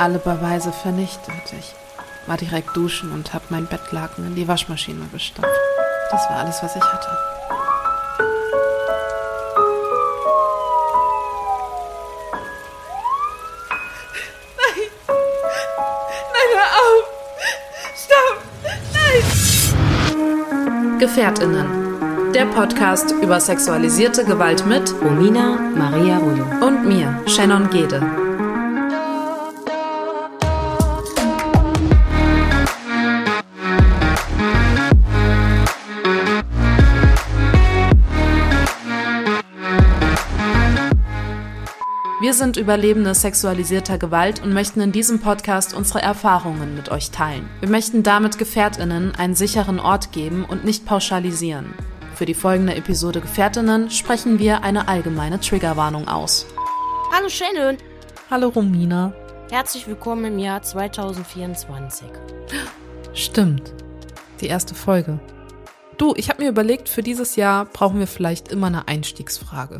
alle Beweise vernichtet. Ich war direkt duschen und habe mein Bettlaken in die Waschmaschine gestopft. Das war alles, was ich hatte. GefährtInnen. Der Podcast über sexualisierte Gewalt mit Romina Maria Rullo. und mir, Shannon Gede. Wir sind Überlebende sexualisierter Gewalt und möchten in diesem Podcast unsere Erfahrungen mit euch teilen. Wir möchten damit GefährtInnen einen sicheren Ort geben und nicht pauschalisieren. Für die folgende Episode GefährtInnen sprechen wir eine allgemeine Triggerwarnung aus. Hallo Shannon, Hallo Romina. herzlich willkommen im Jahr 2024. Stimmt. Die erste Folge. Du, ich habe mir überlegt, für dieses Jahr brauchen wir vielleicht immer eine Einstiegsfrage,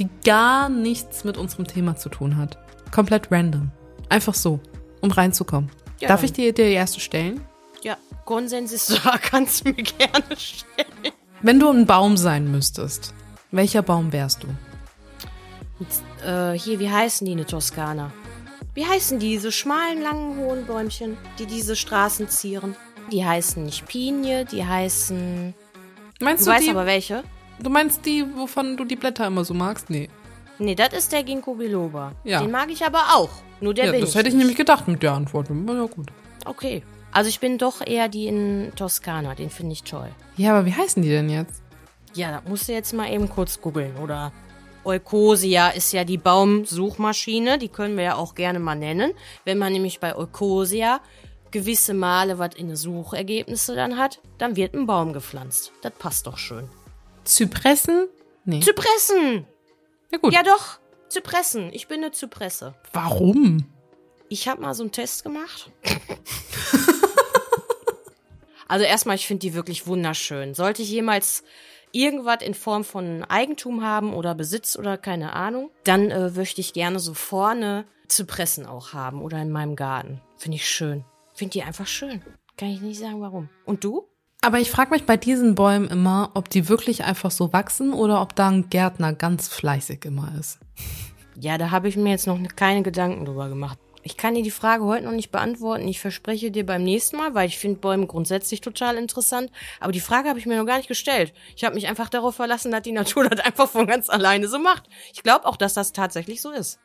die gar nichts mit unserem Thema zu tun hat. Komplett random. Einfach so, um reinzukommen. Ja, Darf ich dir die erste stellen? Ja, Konsens ist da, kannst du mir gerne stellen. Wenn du ein Baum sein müsstest, welcher Baum wärst du? Und, äh, hier, wie heißen die in der Toskana? Wie heißen die, diese schmalen, langen, hohen Bäumchen, die diese Straßen zieren? Die heißen nicht Pinie, die heißen... Meinst Du du, weißt die, aber welche? Du meinst die, wovon du die Blätter immer so magst? Nee. Nee, das ist der Ginkgo biloba. Ja. Den mag ich aber auch. Nur der ja, bin das ich hätte ich nicht. nämlich gedacht mit der Antwort. Ja, gut. Okay. Also ich bin doch eher die in Toskana, den finde ich toll. Ja, aber wie heißen die denn jetzt? Ja, da musst du jetzt mal eben kurz googeln. Oder Eucosia ist ja die Baumsuchmaschine, die können wir ja auch gerne mal nennen. Wenn man nämlich bei Eucosia gewisse Male was in den Suchergebnisse dann hat, dann wird ein Baum gepflanzt. Das passt doch schön. Zypressen? Nee. Zypressen! ja, gut. Ja doch, Zypressen. Ich bin eine Zypresse. Warum? Ich habe mal so einen Test gemacht. also erstmal, ich finde die wirklich wunderschön. Sollte ich jemals irgendwas in Form von Eigentum haben oder Besitz oder keine Ahnung, dann äh, möchte ich gerne so vorne Zypressen auch haben oder in meinem Garten. Finde ich schön. Finde die einfach schön. Kann ich nicht sagen, warum. Und du? Aber ich frage mich bei diesen Bäumen immer, ob die wirklich einfach so wachsen oder ob da ein Gärtner ganz fleißig immer ist. Ja, da habe ich mir jetzt noch keine Gedanken drüber gemacht. Ich kann dir die Frage heute noch nicht beantworten. Ich verspreche dir beim nächsten Mal, weil ich finde Bäume grundsätzlich total interessant. Aber die Frage habe ich mir noch gar nicht gestellt. Ich habe mich einfach darauf verlassen, dass die Natur das einfach von ganz alleine so macht. Ich glaube auch, dass das tatsächlich so ist.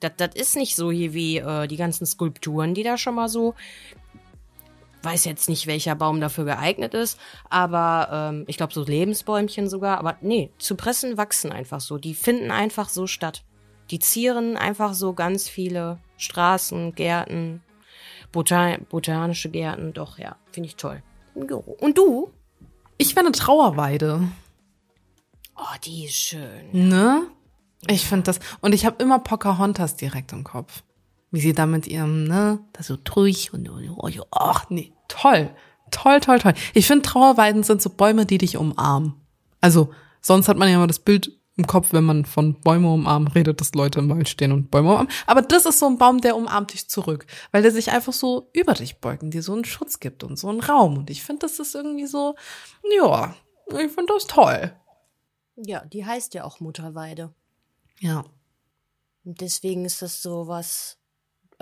Das, das ist nicht so hier wie äh, die ganzen Skulpturen, die da schon mal so. Weiß jetzt nicht, welcher Baum dafür geeignet ist, aber ähm, ich glaube so Lebensbäumchen sogar. Aber nee, Zypressen wachsen einfach so. Die finden einfach so statt. Die zieren einfach so ganz viele Straßen, Gärten, Botan botanische Gärten. Doch, ja, finde ich toll. Und du? Ich wäre eine Trauerweide. Oh, die ist schön. Ne? Ich finde das. Und ich habe immer Pocahontas direkt im Kopf. Wie sie da mit ihrem, ne, da so durch und, und oh, ach nee, toll. Toll, toll, toll. Ich finde, Trauerweiden sind so Bäume, die dich umarmen. Also, sonst hat man ja immer das Bild im Kopf, wenn man von Bäume umarmen redet, dass Leute im Wald stehen und Bäume umarmen. Aber das ist so ein Baum, der umarmt dich zurück, weil der sich einfach so über dich beugt und dir so einen Schutz gibt und so einen Raum. Und ich finde, das ist irgendwie so, ja, ich finde das toll. Ja, die heißt ja auch Mutterweide. Ja. Und deswegen ist das so was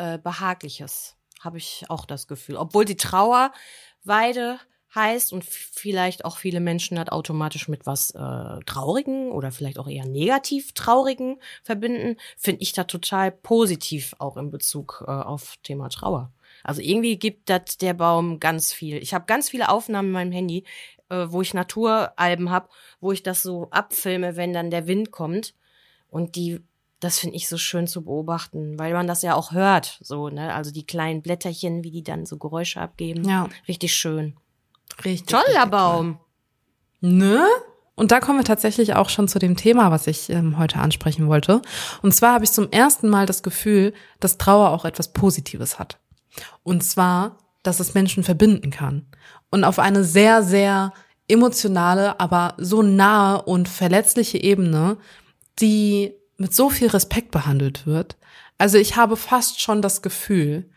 äh, Behagliches, habe ich auch das Gefühl. Obwohl die Trauerweide heißt und vielleicht auch viele Menschen das automatisch mit was äh, Traurigen oder vielleicht auch eher negativ Traurigen verbinden, finde ich da total positiv auch in Bezug äh, auf Thema Trauer. Also irgendwie gibt das der Baum ganz viel. Ich habe ganz viele Aufnahmen in meinem Handy, äh, wo ich Naturalben habe, wo ich das so abfilme, wenn dann der Wind kommt. Und die das finde ich so schön zu beobachten, weil man das ja auch hört, so, ne? Also die kleinen Blätterchen, wie die dann so Geräusche abgeben. Ja. Richtig schön. Richtig. Toller Baum. Ne? Und da kommen wir tatsächlich auch schon zu dem Thema, was ich ähm, heute ansprechen wollte. Und zwar habe ich zum ersten Mal das Gefühl, dass Trauer auch etwas Positives hat. Und zwar, dass es Menschen verbinden kann. Und auf eine sehr, sehr emotionale, aber so nahe und verletzliche Ebene, die mit so viel Respekt behandelt wird. Also ich habe fast schon das Gefühl,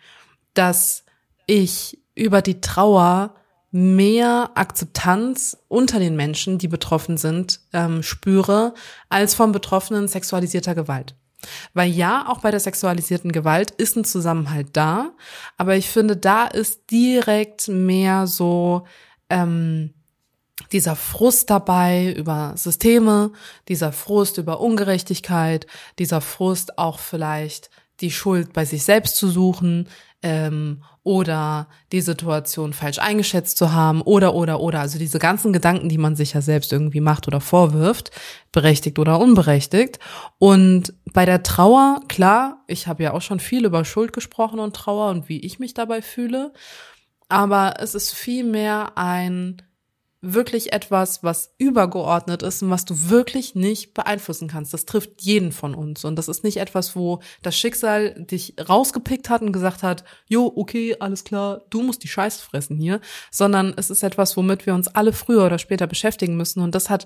dass ich über die Trauer mehr Akzeptanz unter den Menschen, die betroffen sind, ähm, spüre, als von Betroffenen sexualisierter Gewalt. Weil ja, auch bei der sexualisierten Gewalt ist ein Zusammenhalt da, aber ich finde, da ist direkt mehr so ähm, dieser Frust dabei über Systeme, dieser Frust über Ungerechtigkeit, dieser Frust auch vielleicht die Schuld bei sich selbst zu suchen ähm, oder die Situation falsch eingeschätzt zu haben oder oder oder also diese ganzen Gedanken, die man sich ja selbst irgendwie macht oder vorwirft, berechtigt oder unberechtigt. Und bei der Trauer, klar, ich habe ja auch schon viel über Schuld gesprochen und Trauer und wie ich mich dabei fühle, aber es ist viel mehr ein wirklich etwas, was übergeordnet ist und was du wirklich nicht beeinflussen kannst. Das trifft jeden von uns. Und das ist nicht etwas, wo das Schicksal dich rausgepickt hat und gesagt hat, jo, okay, alles klar, du musst die Scheiße fressen hier, sondern es ist etwas, womit wir uns alle früher oder später beschäftigen müssen. Und das hat,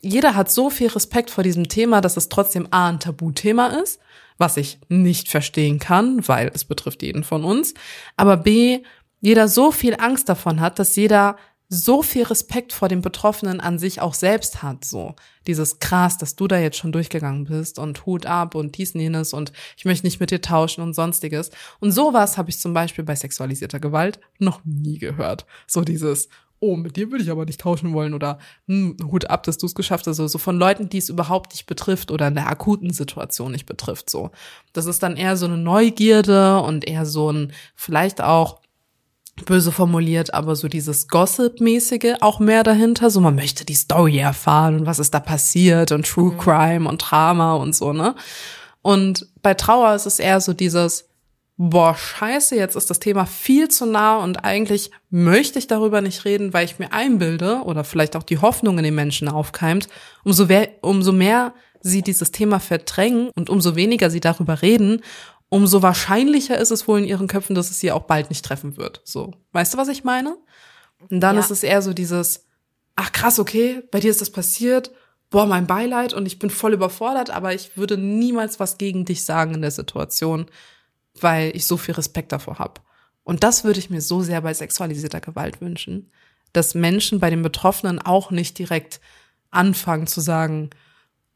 jeder hat so viel Respekt vor diesem Thema, dass es trotzdem A, ein Tabuthema ist, was ich nicht verstehen kann, weil es betrifft jeden von uns. Aber B, jeder so viel Angst davon hat, dass jeder so viel Respekt vor dem Betroffenen an sich auch selbst hat, so dieses krass, dass du da jetzt schon durchgegangen bist und Hut ab und dies und jenes und ich möchte nicht mit dir tauschen und sonstiges. Und sowas habe ich zum Beispiel bei sexualisierter Gewalt noch nie gehört. So dieses, oh, mit dir würde ich aber nicht tauschen wollen oder hm, Hut ab, dass du es geschafft hast. Also so von Leuten, die es überhaupt nicht betrifft oder in der akuten Situation nicht betrifft. So, das ist dann eher so eine Neugierde und eher so ein vielleicht auch böse formuliert, aber so dieses Gossip-mäßige auch mehr dahinter. So, man möchte die Story erfahren und was ist da passiert und True mhm. Crime und Drama und so, ne? Und bei Trauer ist es eher so dieses, boah, scheiße, jetzt ist das Thema viel zu nah und eigentlich möchte ich darüber nicht reden, weil ich mir einbilde oder vielleicht auch die Hoffnung in den Menschen aufkeimt, umso, umso mehr sie dieses Thema verdrängen und umso weniger sie darüber reden, umso wahrscheinlicher ist es wohl in ihren Köpfen, dass es sie auch bald nicht treffen wird. So, weißt du, was ich meine? Und dann ja. ist es eher so dieses, ach krass, okay, bei dir ist das passiert, boah, mein Beileid und ich bin voll überfordert, aber ich würde niemals was gegen dich sagen in der Situation, weil ich so viel Respekt davor habe. Und das würde ich mir so sehr bei sexualisierter Gewalt wünschen, dass Menschen bei den Betroffenen auch nicht direkt anfangen zu sagen,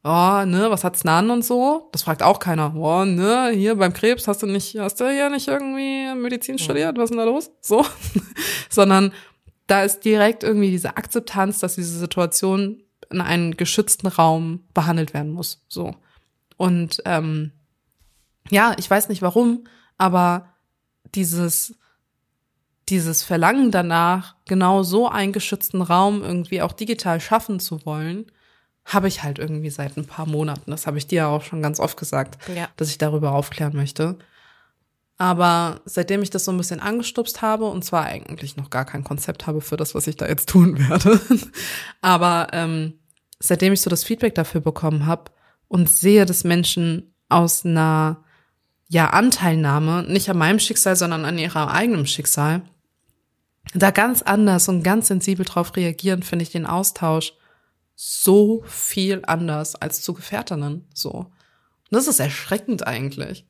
oh, ne, was hat's an und so? Das fragt auch keiner. Oh, ne, hier beim Krebs hast du nicht, hast du hier nicht irgendwie Medizin studiert? Was ist denn da los? So. Sondern da ist direkt irgendwie diese Akzeptanz, dass diese Situation in einen geschützten Raum behandelt werden muss. So. Und ähm, ja, ich weiß nicht warum, aber dieses dieses Verlangen danach, genau so einen geschützten Raum irgendwie auch digital schaffen zu wollen, habe ich halt irgendwie seit ein paar Monaten. Das habe ich dir auch schon ganz oft gesagt, ja. dass ich darüber aufklären möchte. Aber seitdem ich das so ein bisschen angestupst habe, und zwar eigentlich noch gar kein Konzept habe für das, was ich da jetzt tun werde, aber ähm, seitdem ich so das Feedback dafür bekommen habe und sehe, dass Menschen aus einer ja Anteilnahme, nicht an meinem Schicksal, sondern an ihrem eigenen Schicksal, da ganz anders und ganz sensibel drauf reagieren, finde ich den Austausch so viel anders als zu Gefährtinnen, so. Und das ist erschreckend eigentlich.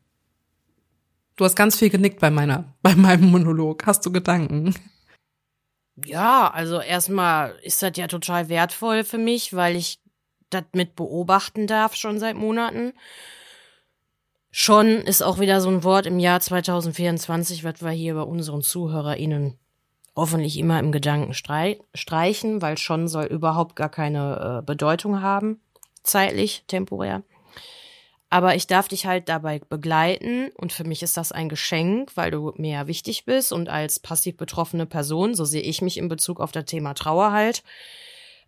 Du hast ganz viel genickt bei meiner, bei meinem Monolog. Hast du Gedanken? Ja, also erstmal ist das ja total wertvoll für mich, weil ich das mit beobachten darf schon seit Monaten. Schon ist auch wieder so ein Wort im Jahr 2024, was wir hier bei unseren ZuhörerInnen hoffentlich immer im Gedanken streichen, weil schon soll überhaupt gar keine äh, Bedeutung haben, zeitlich, temporär. Aber ich darf dich halt dabei begleiten und für mich ist das ein Geschenk, weil du mir wichtig bist und als passiv betroffene Person, so sehe ich mich in Bezug auf das Thema Trauer halt,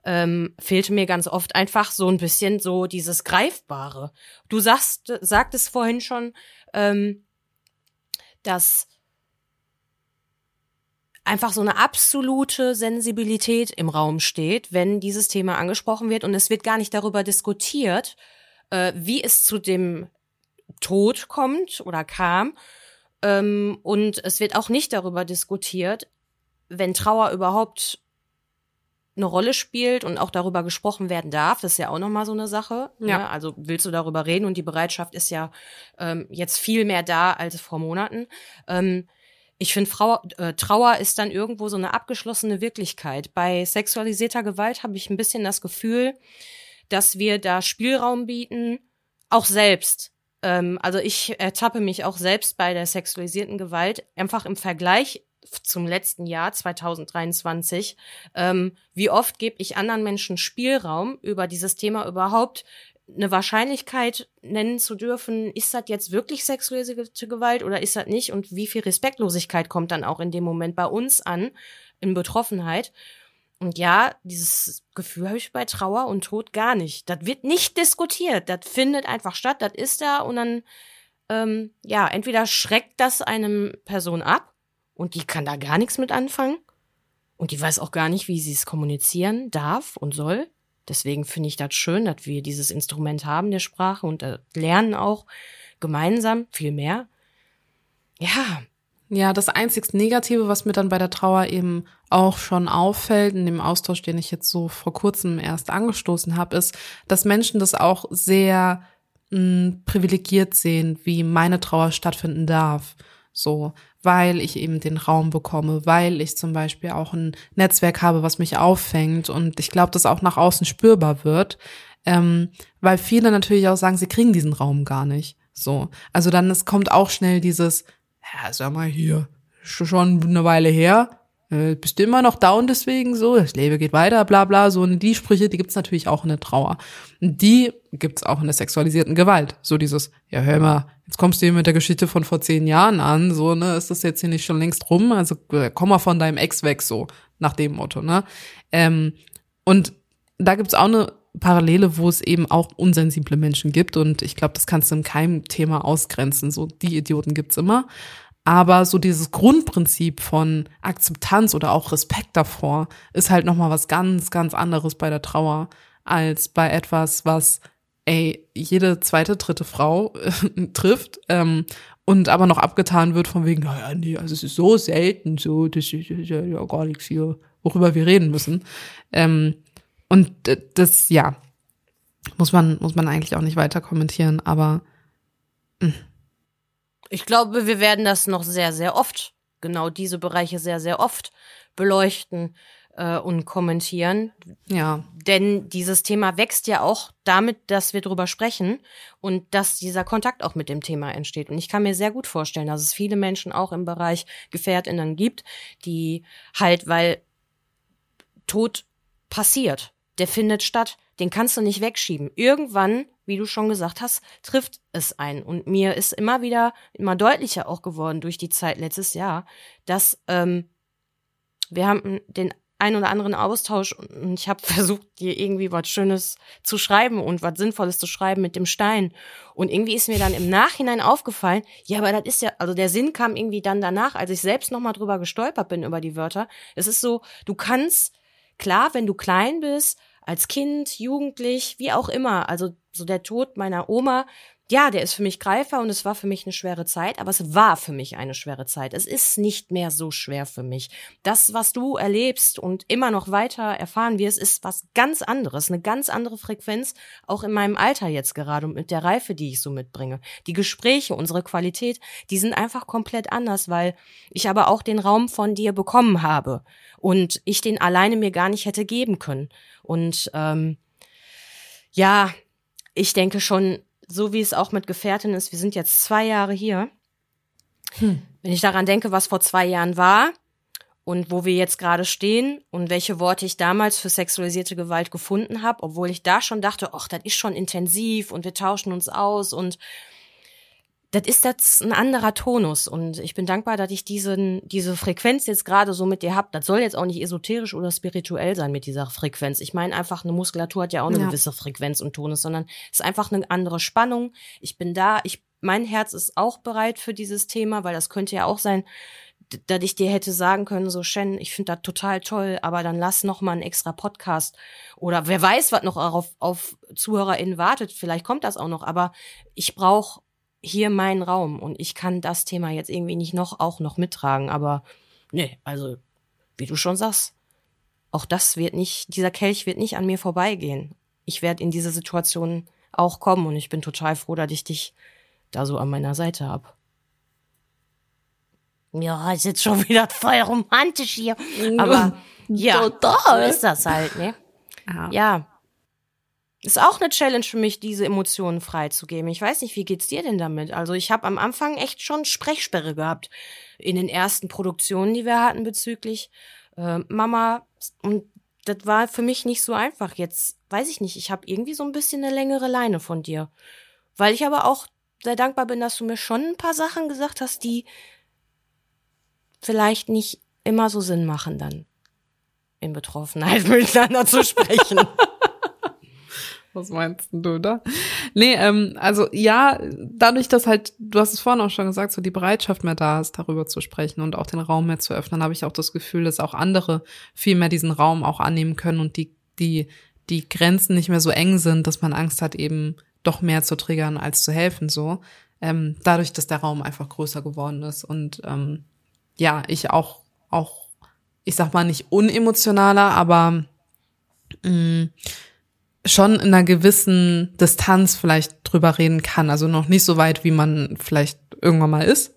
ähm, fehlte mir ganz oft einfach so ein bisschen so dieses Greifbare. Du sagst, sagtest vorhin schon, ähm, dass einfach so eine absolute Sensibilität im Raum steht, wenn dieses Thema angesprochen wird und es wird gar nicht darüber diskutiert, äh, wie es zu dem Tod kommt oder kam. Ähm, und es wird auch nicht darüber diskutiert, wenn Trauer überhaupt eine Rolle spielt und auch darüber gesprochen werden darf, das ist ja auch nochmal so eine Sache. Ja. Ne? Also willst du darüber reden und die Bereitschaft ist ja ähm, jetzt viel mehr da als vor Monaten. Ähm, ich finde, äh, Trauer ist dann irgendwo so eine abgeschlossene Wirklichkeit. Bei sexualisierter Gewalt habe ich ein bisschen das Gefühl, dass wir da Spielraum bieten, auch selbst. Ähm, also ich ertappe mich auch selbst bei der sexualisierten Gewalt einfach im Vergleich zum letzten Jahr 2023. Ähm, wie oft gebe ich anderen Menschen Spielraum, über dieses Thema überhaupt eine Wahrscheinlichkeit nennen zu dürfen, ist das jetzt wirklich sexualisierte Gewalt oder ist das nicht? Und wie viel Respektlosigkeit kommt dann auch in dem Moment bei uns an, in Betroffenheit? Und ja, dieses Gefühl habe ich bei Trauer und Tod gar nicht. Das wird nicht diskutiert. Das findet einfach statt. Das ist da und dann, ähm, ja, entweder schreckt das einem Person ab und die kann da gar nichts mit anfangen und die weiß auch gar nicht, wie sie es kommunizieren darf und soll. Deswegen finde ich das schön, dass wir dieses Instrument haben der Sprache und lernen auch gemeinsam viel mehr. Ja. Ja, das einzig Negative, was mir dann bei der Trauer eben auch schon auffällt, in dem Austausch, den ich jetzt so vor kurzem erst angestoßen habe, ist, dass Menschen das auch sehr mh, hm, privilegiert sehen, wie meine Trauer stattfinden darf. So, weil ich eben den Raum bekomme, weil ich zum Beispiel auch ein Netzwerk habe, was mich auffängt und ich glaube, das auch nach außen spürbar wird, ähm, weil viele natürlich auch sagen, sie kriegen diesen Raum gar nicht. So, also dann es kommt auch schnell dieses, ja, sag mal hier, schon eine Weile her, äh, bist du immer noch down deswegen so, das Leben geht weiter, bla bla, so und die Sprüche, die gibt's natürlich auch in der Trauer. Und die gibt's auch in der sexualisierten Gewalt. So dieses, ja hör mal, jetzt kommst du hier mit der Geschichte von vor zehn Jahren an, so, ne, ist das jetzt hier nicht schon längst rum? Also äh, komm mal von deinem Ex weg, so, nach dem Motto, ne? Ähm, und da gibt's auch eine Parallele, wo es eben auch unsensible Menschen gibt und ich glaube, das kannst du in keinem Thema ausgrenzen. So, die Idioten gibt's immer. Aber so dieses Grundprinzip von Akzeptanz oder auch Respekt davor ist halt nochmal was ganz, ganz anderes bei der Trauer als bei etwas, was ey, jede zweite, dritte Frau äh, trifft ähm, und aber noch abgetan wird von wegen, naja, nee, also es ist so selten, so, das ist ja, gar nichts hier, worüber wir reden müssen. Ähm, und das, ja, muss man, muss man eigentlich auch nicht weiter kommentieren, aber mh. Hm. ich glaube, wir werden das noch sehr, sehr oft, genau diese Bereiche sehr, sehr oft beleuchten äh, und kommentieren. Ja. Denn dieses Thema wächst ja auch damit, dass wir drüber sprechen und dass dieser Kontakt auch mit dem Thema entsteht. Und ich kann mir sehr gut vorstellen, dass es viele Menschen auch im Bereich GefährtInnen gibt, die halt, weil Tod passiert, der findet statt, den kannst du nicht wegschieben. Irgendwann, wie du schon gesagt hast, trifft es ein. Und mir ist immer wieder, immer deutlicher auch geworden durch die Zeit letztes Jahr, dass ähm, wir haben den ein oder anderen Austausch und ich habe versucht, dir irgendwie was Schönes zu schreiben und was Sinnvolles zu schreiben mit dem Stein. Und irgendwie ist mir dann im Nachhinein aufgefallen, ja, aber das ist ja, also der Sinn kam irgendwie dann danach, als ich selbst nochmal drüber gestolpert bin über die Wörter. Es ist so, du kannst, klar, wenn du klein bist, als Kind, jugendlich, wie auch immer, also so der Tod meiner Oma, ja, der ist für mich Greifer und es war für mich eine schwere Zeit, aber es war für mich eine schwere Zeit. Es ist nicht mehr so schwer für mich. Das, was du erlebst und immer noch weiter erfahren wirst, ist was ganz anderes, eine ganz andere Frequenz, auch in meinem Alter jetzt gerade und mit der Reife, die ich so mitbringe. Die Gespräche, unsere Qualität, die sind einfach komplett anders, weil ich aber auch den Raum von dir bekommen habe und ich den alleine mir gar nicht hätte geben können. Und ähm, ja, ich denke schon, so wie es auch mit Gefährtin ist, wir sind jetzt zwei Jahre hier. Hm. Wenn ich daran denke, was vor zwei Jahren war und wo wir jetzt gerade stehen und welche Worte ich damals für sexualisierte Gewalt gefunden habe, obwohl ich da schon dachte, ach, das ist schon intensiv und wir tauschen uns aus und das ist das ein anderer Tonus und ich bin dankbar, dass ich diesen diese Frequenz jetzt gerade so mit dir hab. Das soll jetzt auch nicht esoterisch oder spirituell sein mit dieser Frequenz. Ich meine einfach, eine Muskulatur hat ja auch eine Ja. gewisse Frequenz und Tonus, sondern es ist einfach eine andere Spannung. Ich bin da, ich mein Herz ist auch bereit für dieses Thema, weil das könnte ja auch sein, dass ich dir hätte sagen können, so Shen, ich finde das total toll, aber dann lass noch mal einen extra Podcast oder wer weiß, was noch auf, auf ZuhörerInnen wartet, vielleicht kommt das auch noch, aber ich brauche hier meinen Raum und ich kann das Thema jetzt irgendwie nicht noch auch noch mittragen, aber nee, also wie du schon sagst, auch das wird nicht, dieser Kelch wird nicht an mir vorbeigehen. Ich werde in diese Situation auch kommen und ich bin total froh, dass ich dich da so an meiner Seite hab. Ja, ist jetzt schon wieder voll romantisch hier. Aber ja, so ist das halt, ne? Ja. Ja. Ist auch eine Challenge für mich, diese Emotionen freizugeben. Ich weiß nicht, wie geht's dir denn damit? Also ich habe am Anfang echt schon Sprechsperre gehabt in den ersten Produktionen, die wir hatten bezüglich äh, Mama. Und das war für mich nicht so einfach. Jetzt weiß ich nicht, ich habe irgendwie so ein bisschen eine längere Leine von dir. Weil ich aber auch sehr dankbar bin, dass du mir schon ein paar Sachen gesagt hast, die vielleicht nicht immer so Sinn machen dann in Betroffenheit miteinander zu sprechen. Was meinst du da? Nee, ähm, also ja, dadurch, dass halt, du hast es vorhin auch schon gesagt, so die Bereitschaft mehr da ist, darüber zu sprechen und auch den Raum mehr zu öffnen, habe ich auch das Gefühl, dass auch andere viel mehr diesen Raum auch annehmen können und die, die, die Grenzen nicht mehr so eng sind, dass man Angst hat, eben doch mehr zu triggern als zu helfen, so. Ähm, dadurch, dass der Raum einfach größer geworden ist und ähm, ja, ich auch, auch, ich sag mal nicht unemotionaler, aber mh, schon in einer gewissen Distanz vielleicht drüber reden kann. Also noch nicht so weit, wie man vielleicht irgendwann mal ist.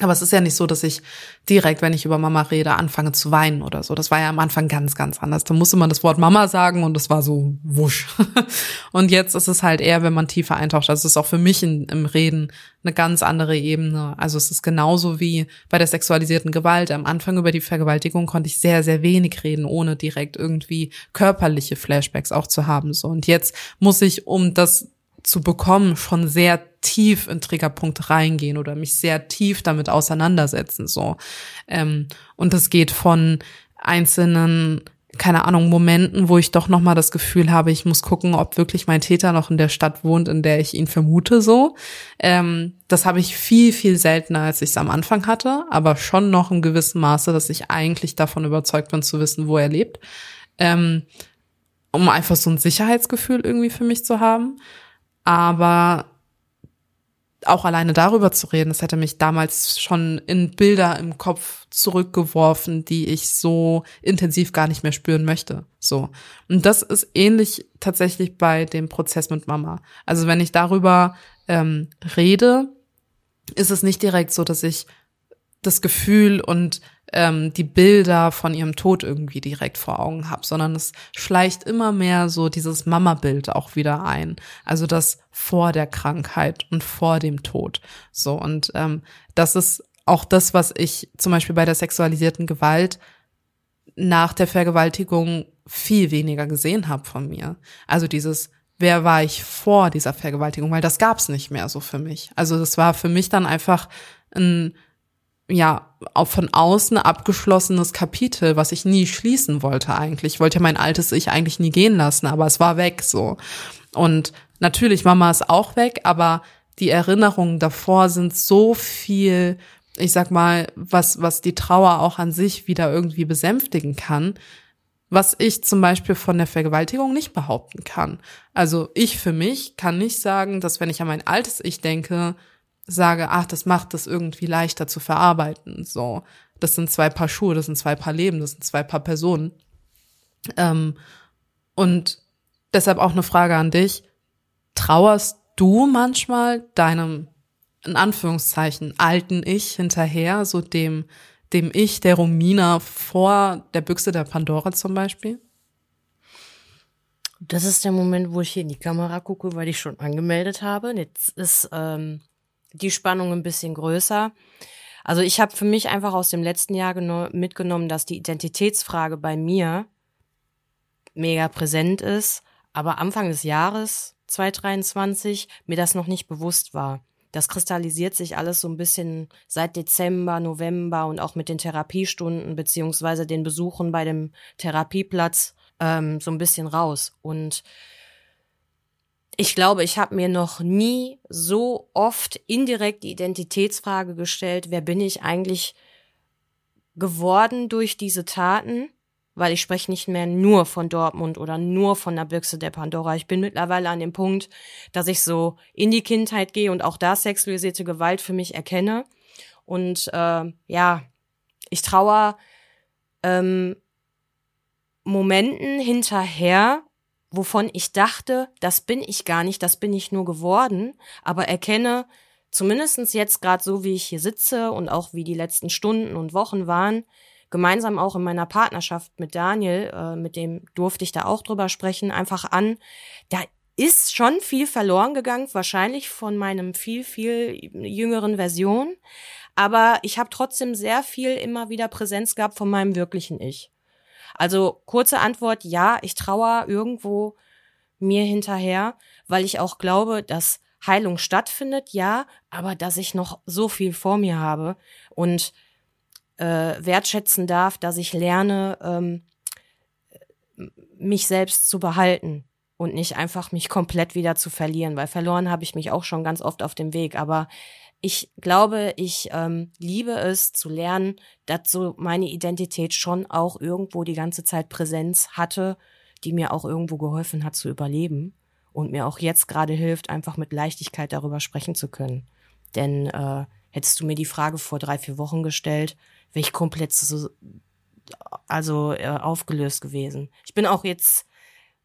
Aber es ist ja nicht so, dass ich direkt, wenn ich über Mama rede, anfange zu weinen oder so. Das war ja am Anfang ganz, ganz anders. Da musste man das Wort Mama sagen und das war so wusch. Und jetzt ist es halt eher, wenn man tiefer eintaucht. Also es ist auch für mich in, im Reden eine ganz andere Ebene. Also es ist genauso wie bei der sexualisierten Gewalt. Am Anfang über die Vergewaltigung konnte ich sehr, sehr wenig reden, ohne direkt irgendwie körperliche Flashbacks auch zu haben. So. Und jetzt muss ich, um das zu bekommen, schon sehr tief in Triggerpunkte reingehen oder mich sehr tief damit auseinandersetzen, so. Ähm, und das geht von einzelnen, keine Ahnung, Momenten, wo ich doch nochmal das Gefühl habe, ich muss gucken, ob wirklich mein Täter noch in der Stadt wohnt, in der ich ihn vermute, so. Ähm, das habe ich viel, viel seltener, als ich es am Anfang hatte, aber schon noch in gewissem Maße, dass ich eigentlich davon überzeugt bin, zu wissen, wo er lebt. Ähm, um einfach so ein Sicherheitsgefühl irgendwie für mich zu haben. Aber auch alleine darüber zu reden, das hätte mich damals schon in Bilder im Kopf zurückgeworfen, die ich so intensiv gar nicht mehr spüren möchte. So. Und das ist ähnlich tatsächlich bei dem Prozess mit Mama. Also wenn ich darüber ähm, rede, ist es nicht direkt so, dass ich das Gefühl und ähm, die Bilder von ihrem Tod irgendwie direkt vor Augen habe, sondern es schleicht immer mehr so dieses Mama-Bild auch wieder ein. Also das vor der Krankheit und vor dem Tod. So und ähm, das ist auch das, was ich zum Beispiel bei der sexualisierten Gewalt nach der Vergewaltigung viel weniger gesehen habe von mir. Also dieses Wer war ich vor dieser Vergewaltigung? Weil das gab's nicht mehr so für mich. Also das war für mich dann einfach ein ja, auch von außen abgeschlossenes Kapitel, was ich nie schließen wollte eigentlich. Ich wollte ja mein altes Ich eigentlich nie gehen lassen, aber es war weg so. Und natürlich, Mama ist auch weg, aber die Erinnerungen davor sind so viel, ich sag mal, was, was die Trauer auch an sich wieder irgendwie besänftigen kann, was ich zum Beispiel von der Vergewaltigung nicht behaupten kann. Also ich für mich kann nicht sagen, dass wenn ich an mein altes Ich denke, sage, ach, das macht das irgendwie leichter zu verarbeiten. So, das sind zwei Paar Schuhe, das sind zwei Paar Leben, das sind zwei Paar Personen. Ähm, und deshalb auch eine Frage an dich. Trauerst du manchmal deinem, in Anführungszeichen, alten Ich hinterher, so dem, dem Ich der Romina vor der Büchse der Pandora zum Beispiel? Das ist der Moment, wo ich hier in die Kamera gucke, weil ich schon angemeldet habe. Jetzt ist ähm, die Spannung ein bisschen größer. Also ich habe für mich einfach aus dem letzten Jahr mitgenommen, dass die Identitätsfrage bei mir mega präsent ist, aber Anfang des Jahres 2023 mir das noch nicht bewusst war. das kristallisiert sich alles so ein bisschen seit Dezember, November und auch mit den Therapiestunden beziehungsweise den Besuchen bei dem Therapieplatz ähm, so ein bisschen raus. Und ich glaube, ich habe mir noch nie so oft indirekt die Identitätsfrage gestellt, wer bin ich eigentlich geworden durch diese Taten? Weil ich spreche nicht mehr nur von Dortmund oder nur von der Büchse der Pandora. Ich bin mittlerweile an dem Punkt, dass ich so in die Kindheit gehe und auch da sexualisierte Gewalt für mich erkenne. Und äh, ja, ich traue ähm, Momenten hinterher, wovon ich dachte, das bin ich gar nicht, das bin ich nur geworden, aber erkenne, zumindestens jetzt gerade so, wie ich hier sitze und auch wie die letzten Stunden und Wochen waren, gemeinsam auch in meiner Partnerschaft mit Daniel, äh, mit dem durfte ich da auch drüber sprechen, einfach an, da ist schon viel verloren gegangen, wahrscheinlich von meinem viel, viel jüngeren Version, aber ich habe trotzdem sehr viel immer wieder Präsenz gehabt von meinem wirklichen Ich. Also kurze Antwort, ja, ich trauere irgendwo mir hinterher, weil ich auch glaube, dass Heilung stattfindet, ja, aber dass ich noch so viel vor mir habe und äh, wertschätzen darf, dass ich lerne, ähm, mich selbst zu behalten und nicht einfach mich komplett wieder zu verlieren, weil verloren habe ich mich auch schon ganz oft auf dem Weg, aber ich glaube, ich ähm, liebe es zu lernen, dass so meine Identität schon auch irgendwo die ganze Zeit Präsenz hatte, die mir auch irgendwo geholfen hat zu überleben und mir auch jetzt gerade hilft, einfach mit Leichtigkeit darüber sprechen zu können. Denn äh, hättest du mir die Frage vor drei, vier Wochen gestellt, wäre ich komplett so, also äh, aufgelöst gewesen. Ich bin auch jetzt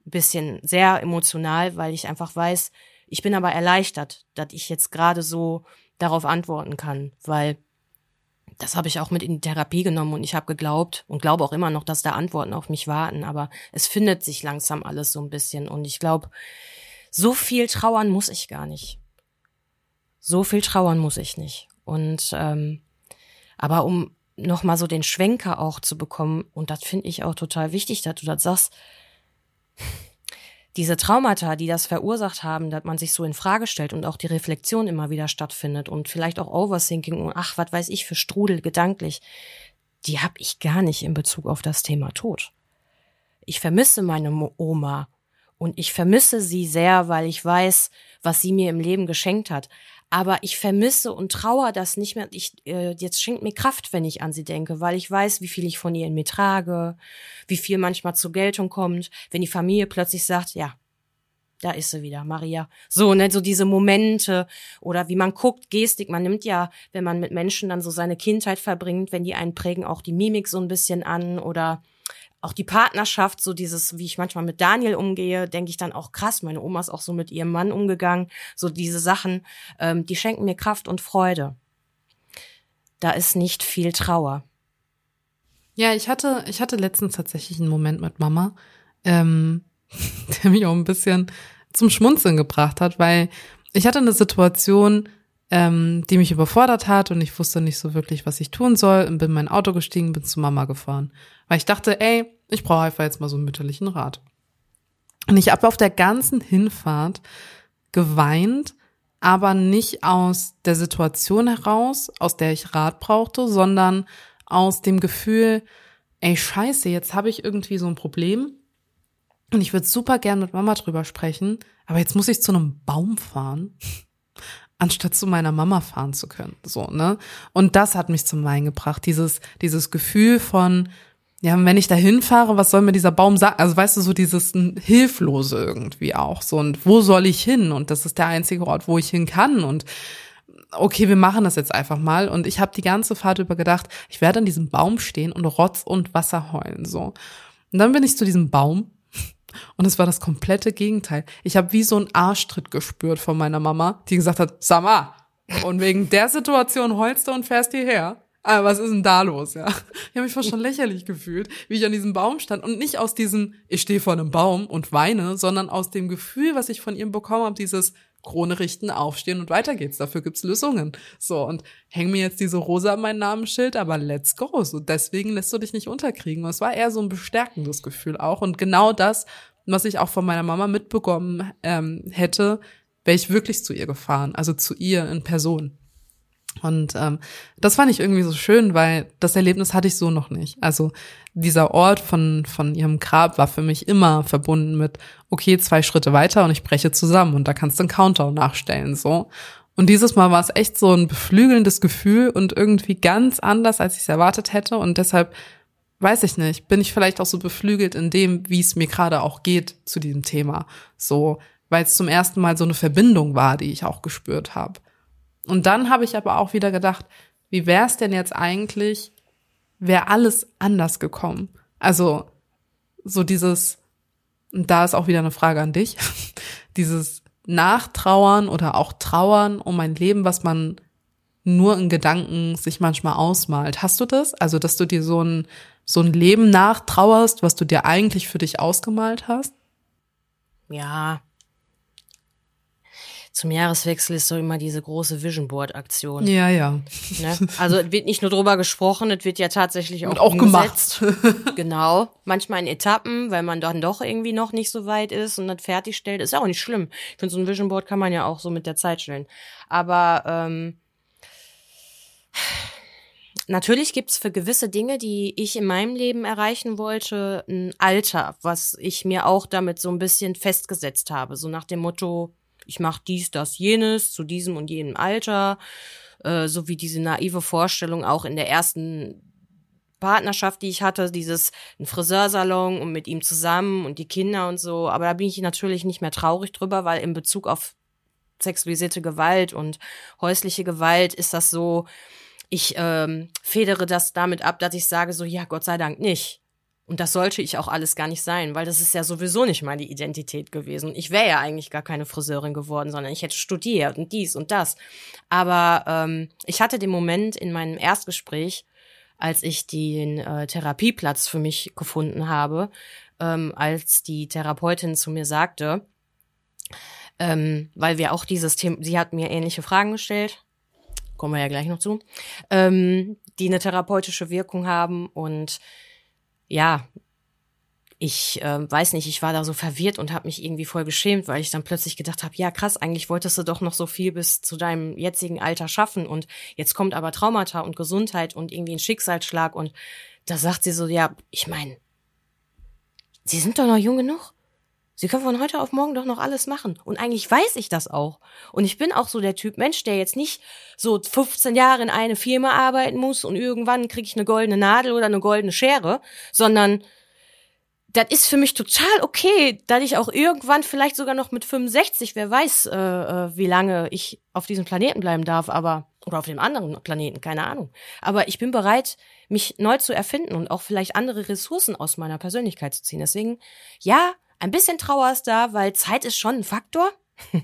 ein bisschen sehr emotional, weil ich einfach weiß, ich bin aber erleichtert, dass ich jetzt gerade so darauf antworten kann, weil das habe ich auch mit in die Therapie genommen und ich habe geglaubt und glaube auch immer noch, dass da Antworten auf mich warten, aber es findet sich langsam alles so ein bisschen und ich glaube, so viel trauern muss ich gar nicht. So viel trauern muss ich nicht. Und ähm, aber um noch mal so den Schwenker auch zu bekommen und das finde ich auch total wichtig, dass du das sagst diese Traumata, die das verursacht haben, dass man sich so in Frage stellt und auch die Reflexion immer wieder stattfindet und vielleicht auch Overthinking und ach, was weiß ich für Strudel gedanklich, die habe ich gar nicht in Bezug auf das Thema Tod. Ich vermisse meine Oma und ich vermisse sie sehr, weil ich weiß, was sie mir im Leben geschenkt hat aber ich vermisse und trauere das nicht mehr. Ich, äh, jetzt schenkt mir Kraft, wenn ich an sie denke, weil ich weiß, wie viel ich von ihr in mir trage, wie viel manchmal zur Geltung kommt, wenn die Familie plötzlich sagt, ja, da ist sie wieder, Maria. So, ne, so diese Momente oder wie man guckt, Gestik, man nimmt ja, wenn man mit Menschen dann so seine Kindheit verbringt, wenn die einen prägen, auch die Mimik so ein bisschen an oder auch die Partnerschaft, so dieses, wie ich manchmal mit Daniel umgehe, denke ich dann auch krass. Meine Oma ist auch so mit ihrem Mann umgegangen. So diese Sachen, ähm, die schenken mir Kraft und Freude. Da ist nicht viel Trauer. Ja, ich hatte, ich hatte letztens tatsächlich einen Moment mit Mama, ähm, der mich auch ein bisschen zum Schmunzeln gebracht hat, weil ich hatte eine Situation, ähm, die mich überfordert hat und ich wusste nicht so wirklich, was ich tun soll und bin in mein Auto gestiegen, bin zu Mama gefahren. Weil ich dachte, ey, ich brauche einfach jetzt mal so einen mütterlichen Rat. Und ich habe auf der ganzen Hinfahrt geweint, aber nicht aus der Situation heraus, aus der ich Rat brauchte, sondern aus dem Gefühl, ey, scheiße, jetzt habe ich irgendwie so ein Problem und ich würde super gern mit Mama drüber sprechen, aber jetzt muss ich zu einem Baum fahren anstatt zu meiner Mama fahren zu können. So, ne? Und das hat mich zum Wein gebracht. Dieses, dieses Gefühl von, ja, wenn ich da hinfahre, was soll mir dieser Baum sagen? Also weißt du, so dieses Hilflose irgendwie auch. So, und wo soll ich hin? Und das ist der einzige Ort, wo ich hin kann. Und okay, wir machen das jetzt einfach mal. Und ich habe die ganze Fahrt über gedacht, ich werde an diesem Baum stehen und Rotz und Wasser heulen. So. Und dann bin ich zu diesem Baum und es war das komplette Gegenteil. Ich habe wie so einen Arschtritt gespürt von meiner Mama, die gesagt hat, Sama, und wegen der Situation heulst du und fährst hierher. Aber was ist denn da los, ja? Ich habe mich fast schon lächerlich gefühlt, wie ich an diesem Baum stand und nicht aus diesem, ich stehe vor einem Baum und weine, sondern aus dem Gefühl, was ich von ihm bekommen habe, dieses Krone richten, aufstehen und weiter geht's. Dafür gibt's Lösungen. So, und häng mir jetzt diese Rose an mein Namensschild, aber let's go. So, deswegen lässt du dich nicht unterkriegen. Und es war eher so ein bestärkendes Gefühl auch. Und genau das, was ich auch von meiner Mama mitbekommen ähm, hätte, wäre ich wirklich zu ihr gefahren, also zu ihr in Person. Und ähm, das fand ich irgendwie so schön, weil das Erlebnis hatte ich so noch nicht. Also dieser Ort von, von ihrem Grab war für mich immer verbunden mit, okay, zwei Schritte weiter und ich breche zusammen und da kannst du einen Countdown nachstellen, so. Und dieses Mal war es echt so ein beflügelndes Gefühl und irgendwie ganz anders, als ich es erwartet hätte. Und deshalb weiß ich nicht, bin ich vielleicht auch so beflügelt in dem, wie es mir gerade auch geht zu diesem Thema. So, weil es zum ersten Mal so eine Verbindung war, die ich auch gespürt habe. Und dann habe ich aber auch wieder gedacht, wie wäre es denn jetzt eigentlich, wäre alles anders gekommen? Also so dieses, und da ist auch wieder eine Frage an dich, dieses Nachtrauern oder auch Trauern um ein Leben, was man nur in Gedanken sich manchmal ausmalt. Hast du das? Also, dass du dir so ein, so ein Leben nachtrauerst, was du dir eigentlich für dich ausgemalt hast? Ja, zum Jahreswechsel ist so immer diese große Vision Board Aktion. Ja, ja. Ne? Also es wird nicht nur drüber gesprochen, es wird ja tatsächlich auch, Und auch gemacht. genau. Manchmal in Etappen, weil man dann doch irgendwie noch nicht so weit ist und dann fertigstellt. Ist ja auch nicht schlimm. Ich finde, so ein Vision Board kann man ja auch so mit der Zeit stellen. Aber ähm, natürlich gibt's für gewisse Dinge, die ich in meinem Leben erreichen wollte, ein Alter, was ich mir auch damit so ein bisschen festgesetzt habe. So nach dem Motto, ich mache dies, das, jenes zu diesem und jenem Alter, äh, so wie diese naive Vorstellung auch in der ersten Partnerschaft, die ich hatte, dieses ein Friseursalon und mit ihm zusammen und die Kinder und so. Aber da bin ich natürlich nicht mehr traurig drüber, weil in Bezug auf sexualisierte Gewalt und häusliche Gewalt ist das so, ich ähm, federe das damit ab, dass ich sage so, ja, Gott sei Dank nicht. Und das sollte ich auch alles gar nicht sein, weil das ist ja sowieso nicht meine Identität gewesen. Ich wäre ja eigentlich gar keine Friseurin geworden, sondern ich hätte studiert und dies und das. Aber ähm, ich hatte den Moment in meinem Erstgespräch, als ich den äh, Therapieplatz für mich gefunden habe, ähm, als die Therapeutin zu mir sagte, ähm, weil wir auch dieses Thema, sie hat mir ähnliche Fragen gestellt, kommen wir ja gleich noch zu, ähm, die eine therapeutische Wirkung haben und ja, ich äh, weiß nicht, ich war da so verwirrt und habe mich irgendwie voll geschämt, weil ich dann plötzlich gedacht habe, ja krass, eigentlich wolltest du doch noch so viel bis zu deinem jetzigen Alter schaffen und jetzt kommt aber Traumata und Gesundheit und irgendwie ein Schicksalsschlag und da sagt sie so, ja, ich meine, Sie sind doch noch jung genug. Sie können von heute auf morgen doch noch alles machen. Und eigentlich weiß ich das auch. Und ich bin auch so der Typ Mensch, der jetzt nicht so 15 Jahre in eine Firma arbeiten muss und irgendwann kriege ich eine goldene Nadel oder eine goldene Schere, sondern das ist für mich total okay, dass ich auch irgendwann vielleicht sogar noch mit 65, wer weiß, äh, äh, wie lange ich auf diesem Planeten bleiben darf, aber oder auf dem anderen Planeten, keine Ahnung. Aber ich bin bereit, mich neu zu erfinden und auch vielleicht andere Ressourcen aus meiner Persönlichkeit zu ziehen. Deswegen, ja, ein bisschen Trauer ist da, weil Zeit ist schon ein Faktor.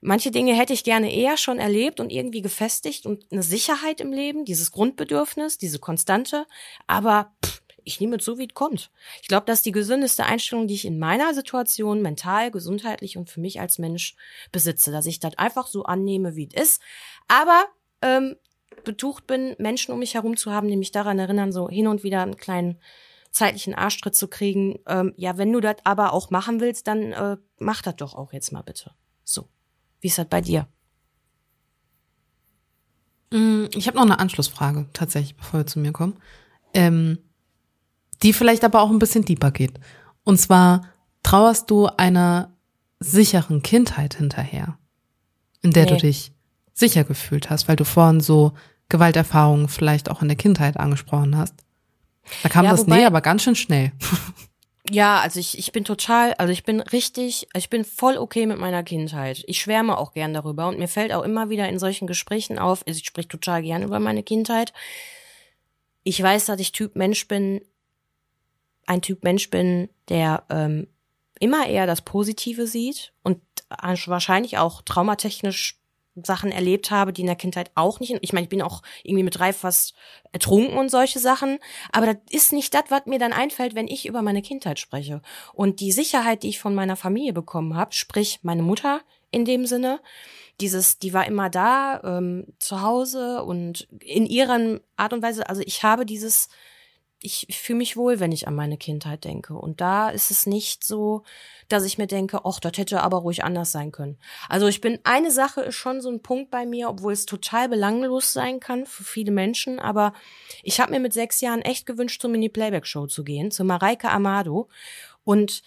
Manche Dinge hätte ich gerne eher schon erlebt und irgendwie gefestigt und eine Sicherheit im Leben, dieses Grundbedürfnis, diese Konstante. Aber pff, ich nehme es so, wie es kommt. Ich glaube, das ist die gesündeste Einstellung, die ich in meiner Situation mental, gesundheitlich und für mich als Mensch besitze, dass ich das einfach so annehme, wie es ist. Aber ähm, betucht bin, Menschen um mich herum zu haben, die mich daran erinnern, so hin und wieder einen kleinen zeitlichen Arschtritt zu kriegen. Ähm, ja, wenn du das aber auch machen willst, dann äh, mach das doch auch jetzt mal bitte. So. Wie ist das bei dir? Mm, ich habe noch eine Anschlussfrage, tatsächlich, bevor wir zu mir kommen. Ähm, die vielleicht aber auch ein bisschen deeper geht. Und zwar trauerst du einer sicheren Kindheit hinterher, in der nee. du dich sicher gefühlt hast, weil du vorhin so Gewalterfahrungen vielleicht auch in der Kindheit angesprochen hast. Da kam ja, das wobei, nee, aber ganz schön schnell. Ja, also ich, ich bin total, also ich bin richtig, ich bin voll okay mit meiner Kindheit. Ich schwärme auch gern darüber und mir fällt auch immer wieder in solchen Gesprächen auf, also ich spreche total gern über meine Kindheit. Ich weiß, dass ich Typ Mensch bin, ein Typ Mensch bin, der ähm, immer eher das Positive sieht und wahrscheinlich auch traumatechnisch Sachen erlebt habe, die in der Kindheit auch nicht. Ich meine, ich bin auch irgendwie mit drei fast ertrunken und solche Sachen. Aber das ist nicht das, was mir dann einfällt, wenn ich über meine Kindheit spreche. Und die Sicherheit, die ich von meiner Familie bekommen habe, sprich meine Mutter in dem Sinne, dieses, die war immer da, ähm, zu Hause und in ihrer Art und Weise. Also ich habe dieses ich fühle mich wohl, wenn ich an meine Kindheit denke. Und da ist es nicht so, dass ich mir denke, ach, das hätte aber ruhig anders sein können. Also ich bin, eine Sache ist schon so ein Punkt bei mir, obwohl es total belanglos sein kann für viele Menschen, aber ich habe mir mit sechs Jahren echt gewünscht, zur Mini-Playback-Show zu gehen, zu Mareike Amado. Und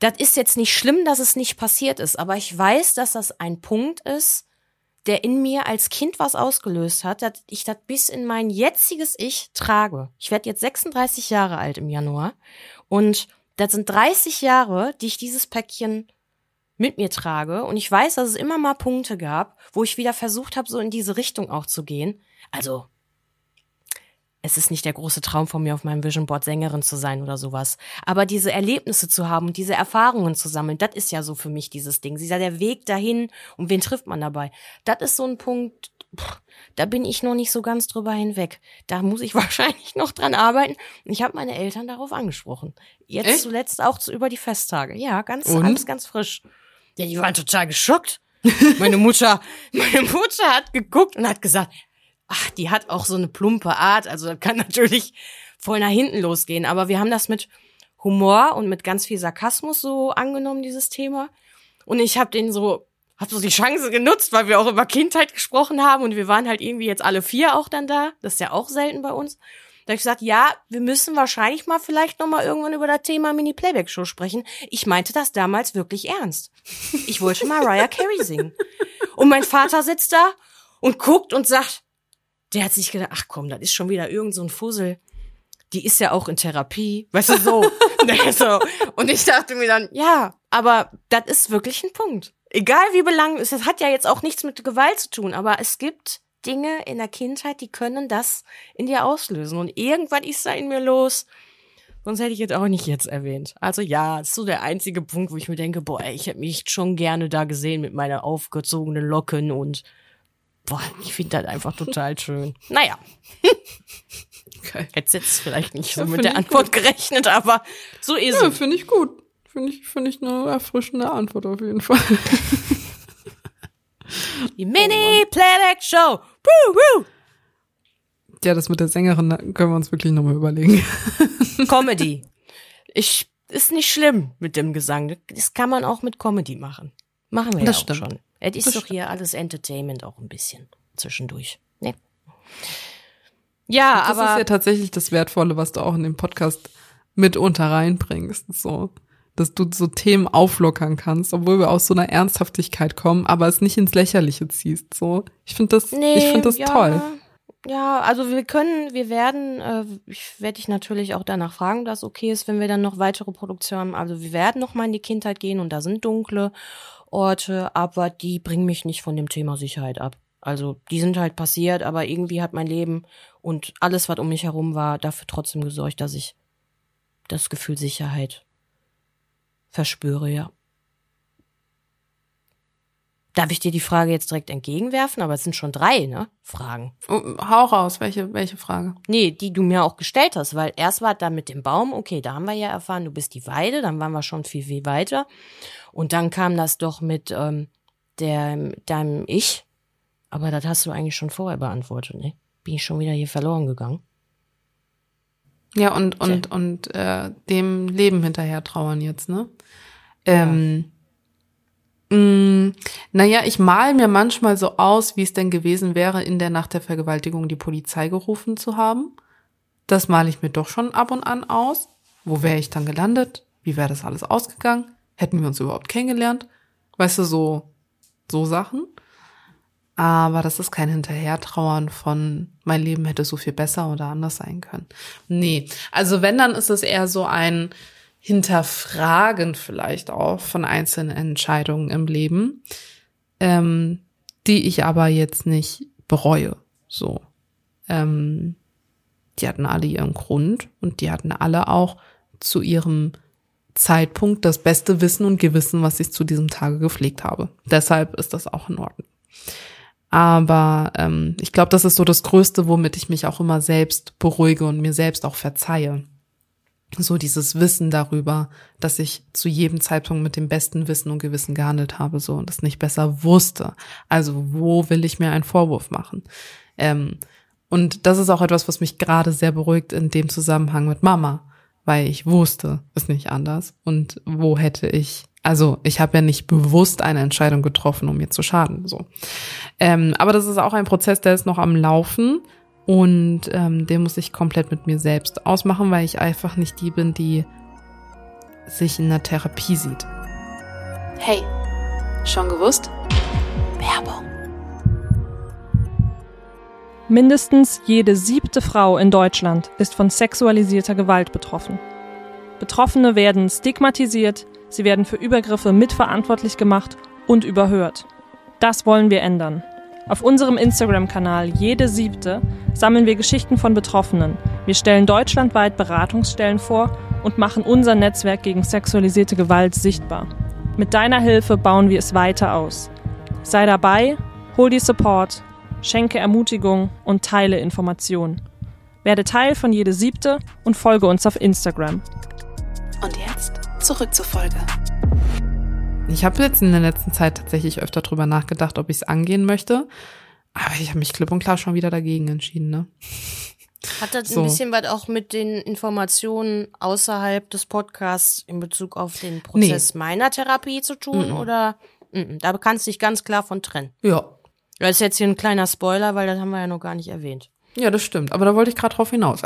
das ist jetzt nicht schlimm, dass es nicht passiert ist, aber ich weiß, dass das ein Punkt ist, der in mir als Kind was ausgelöst hat, dass ich das bis in mein jetziges Ich trage. Ich werde jetzt 36 Jahre alt im Januar und das sind 30 Jahre, die ich dieses Päckchen mit mir trage und ich weiß, dass es immer mal Punkte gab, wo ich wieder versucht habe, so in diese Richtung auch zu gehen. Also es ist nicht der große Traum von mir, auf meinem Vision Board Sängerin zu sein oder sowas. Aber diese Erlebnisse zu haben diese Erfahrungen zu sammeln, das ist ja so für mich dieses Ding. Dieser der Weg dahin und wen trifft man dabei? Das ist so ein Punkt, pff, da bin ich noch nicht so ganz drüber hinweg. Da muss ich wahrscheinlich noch dran arbeiten. Ich habe meine Eltern darauf angesprochen. Jetzt Echt? zuletzt auch zu, über die Festtage. Ja, ganz, und? alles ganz frisch. Ja, die waren total geschockt. Meine Mutter, meine Mutter hat geguckt und hat gesagt, ach, die hat auch so eine plumpe Art, also kann natürlich voll nach hinten losgehen. Aber wir haben das mit Humor und mit ganz viel Sarkasmus so angenommen, dieses Thema. Und ich habe den so, hab so die Chance genutzt, weil wir auch über Kindheit gesprochen haben und wir waren halt irgendwie jetzt alle vier auch dann da. Das ist ja auch selten bei uns. Da habe ich gesagt, ja, wir müssen wahrscheinlich mal vielleicht noch mal irgendwann über das Thema Mini-Playback-Show sprechen. Ich meinte das damals wirklich ernst. Ich wollte Mariah Carey singen. Und mein Vater sitzt da und guckt und sagt, der hat sich gedacht, ach komm, das ist schon wieder irgend so ein Fussel. Die ist ja auch in Therapie, weißt du, so. so. Und ich dachte mir dann, ja, aber das ist wirklich ein Punkt. Egal wie belang es hat ja jetzt auch nichts mit Gewalt zu tun, aber es gibt Dinge in der Kindheit, die können das in dir auslösen. Und irgendwann ist da in mir los. Sonst hätte ich jetzt auch nicht jetzt erwähnt. Also ja, das ist so der einzige Punkt, wo ich mir denke, boah, ich hätte mich schon gerne da gesehen mit meiner aufgezogenen Locken und Boah, ich finde das einfach total schön. Naja. Okay. Hätte jetzt vielleicht nicht so ja, mit der Antwort gut. gerechnet, aber so ist ja, es. Finde ich gut. Finde ich, finde ich eine erfrischende Antwort auf jeden Fall. Die Mini-Playback-Show. Woo, woo. Ja, das mit der Sängerin können wir uns wirklich nochmal überlegen. Comedy. Ich, ist nicht schlimm mit dem Gesang. Das kann man auch mit Comedy machen. Machen wir das ja auch stimmt. schon. Es ist das doch hier alles Entertainment auch ein bisschen zwischendurch. Ne? Ja, das aber. Das ist ja tatsächlich das Wertvolle, was du auch in den Podcast mitunter reinbringst. So. Dass du so Themen auflockern kannst, obwohl wir aus so einer Ernsthaftigkeit kommen, aber es nicht ins Lächerliche ziehst. So. Ich finde das, nee, ich finde das ja, toll. Ja, also wir können, wir werden, äh, ich werde dich natürlich auch danach fragen, dass okay ist, wenn wir dann noch weitere Produktionen haben. Also wir werden noch mal in die Kindheit gehen und da sind dunkle Orte, aber die bringen mich nicht von dem Thema Sicherheit ab. Also die sind halt passiert, aber irgendwie hat mein Leben und alles, was um mich herum war, dafür trotzdem gesorgt, dass ich das Gefühl Sicherheit verspüre, ja. Darf ich dir die Frage jetzt direkt entgegenwerfen? Aber es sind schon drei, ne? Fragen. Oh, hau raus, welche, welche Frage? Nee, die du mir auch gestellt hast, weil erst war da mit dem Baum, okay, da haben wir ja erfahren, du bist die Weide, dann waren wir schon viel, viel weiter. Und dann kam das doch mit ähm, der, deinem Ich. Aber das hast du eigentlich schon vorher beantwortet, ne? Bin ich schon wieder hier verloren gegangen. Ja, und, und, und äh, dem Leben hinterher trauern jetzt, ne? Ähm, ja. Mm, naja, ich mal mir manchmal so aus, wie es denn gewesen wäre, in der Nacht der Vergewaltigung die Polizei gerufen zu haben. Das male ich mir doch schon ab und an aus. Wo wäre ich dann gelandet? Wie wäre das alles ausgegangen? Hätten wir uns überhaupt kennengelernt? Weißt du, so, so Sachen. Aber das ist kein Hinterhertrauern von, mein Leben hätte so viel besser oder anders sein können. Nee, also wenn, dann ist es eher so ein Hinterfragen vielleicht auch von einzelnen Entscheidungen im Leben, ähm, die ich aber jetzt nicht bereue. So. Ähm, die hatten alle ihren Grund und die hatten alle auch zu ihrem Zeitpunkt das beste Wissen und Gewissen, was ich zu diesem Tage gepflegt habe. Deshalb ist das auch in Ordnung. Aber ähm, ich glaube, das ist so das Größte, womit ich mich auch immer selbst beruhige und mir selbst auch verzeihe. So dieses Wissen darüber, dass ich zu jedem Zeitpunkt mit dem besten Wissen und Gewissen gehandelt habe, so und das nicht besser wusste. Also wo will ich mir einen Vorwurf machen? Ähm, Und das ist auch etwas, was mich gerade sehr beruhigt in dem Zusammenhang mit Mama, weil ich wusste es nicht anders. Und wo hätte ich, also ich habe ja nicht bewusst eine Entscheidung getroffen, um mir zu schaden. So, ähm, aber das ist auch ein Prozess, der ist noch am Laufen und ähm, den muss ich komplett mit mir selbst ausmachen, weil ich einfach nicht die bin, die sich in der Therapie sieht. Hey, schon gewusst? Werbung. Mindestens jede siebte Frau in Deutschland ist von sexualisierter Gewalt betroffen. Betroffene werden stigmatisiert, sie werden für Übergriffe mitverantwortlich gemacht und überhört. Das wollen wir ändern. Auf unserem Instagram-Kanal Jede Siebte sammeln wir Geschichten von Betroffenen. Wir stellen deutschlandweit Beratungsstellen vor und machen unser Netzwerk gegen sexualisierte Gewalt sichtbar. Mit deiner Hilfe bauen wir es weiter aus. Sei dabei, hol die Support schenke Ermutigung und teile Informationen. Werde Teil von jede siebte und folge uns auf Instagram. Und jetzt zurück zur Folge. Ich habe jetzt in der letzten Zeit tatsächlich öfter drüber nachgedacht, ob ich es angehen möchte. Aber ich habe mich klipp und klar schon wieder dagegen entschieden, ne? Hat das So. ein bisschen was auch mit den Informationen außerhalb des Podcasts in Bezug auf den Prozess meiner Therapie zu tun? Oder Mhm, da kannst du dich ganz klar von trennen. Ja. Das ist jetzt hier ein kleiner Spoiler, weil das haben wir ja noch gar nicht erwähnt. Ja, das stimmt. Aber da wollte ich gerade drauf hinaus.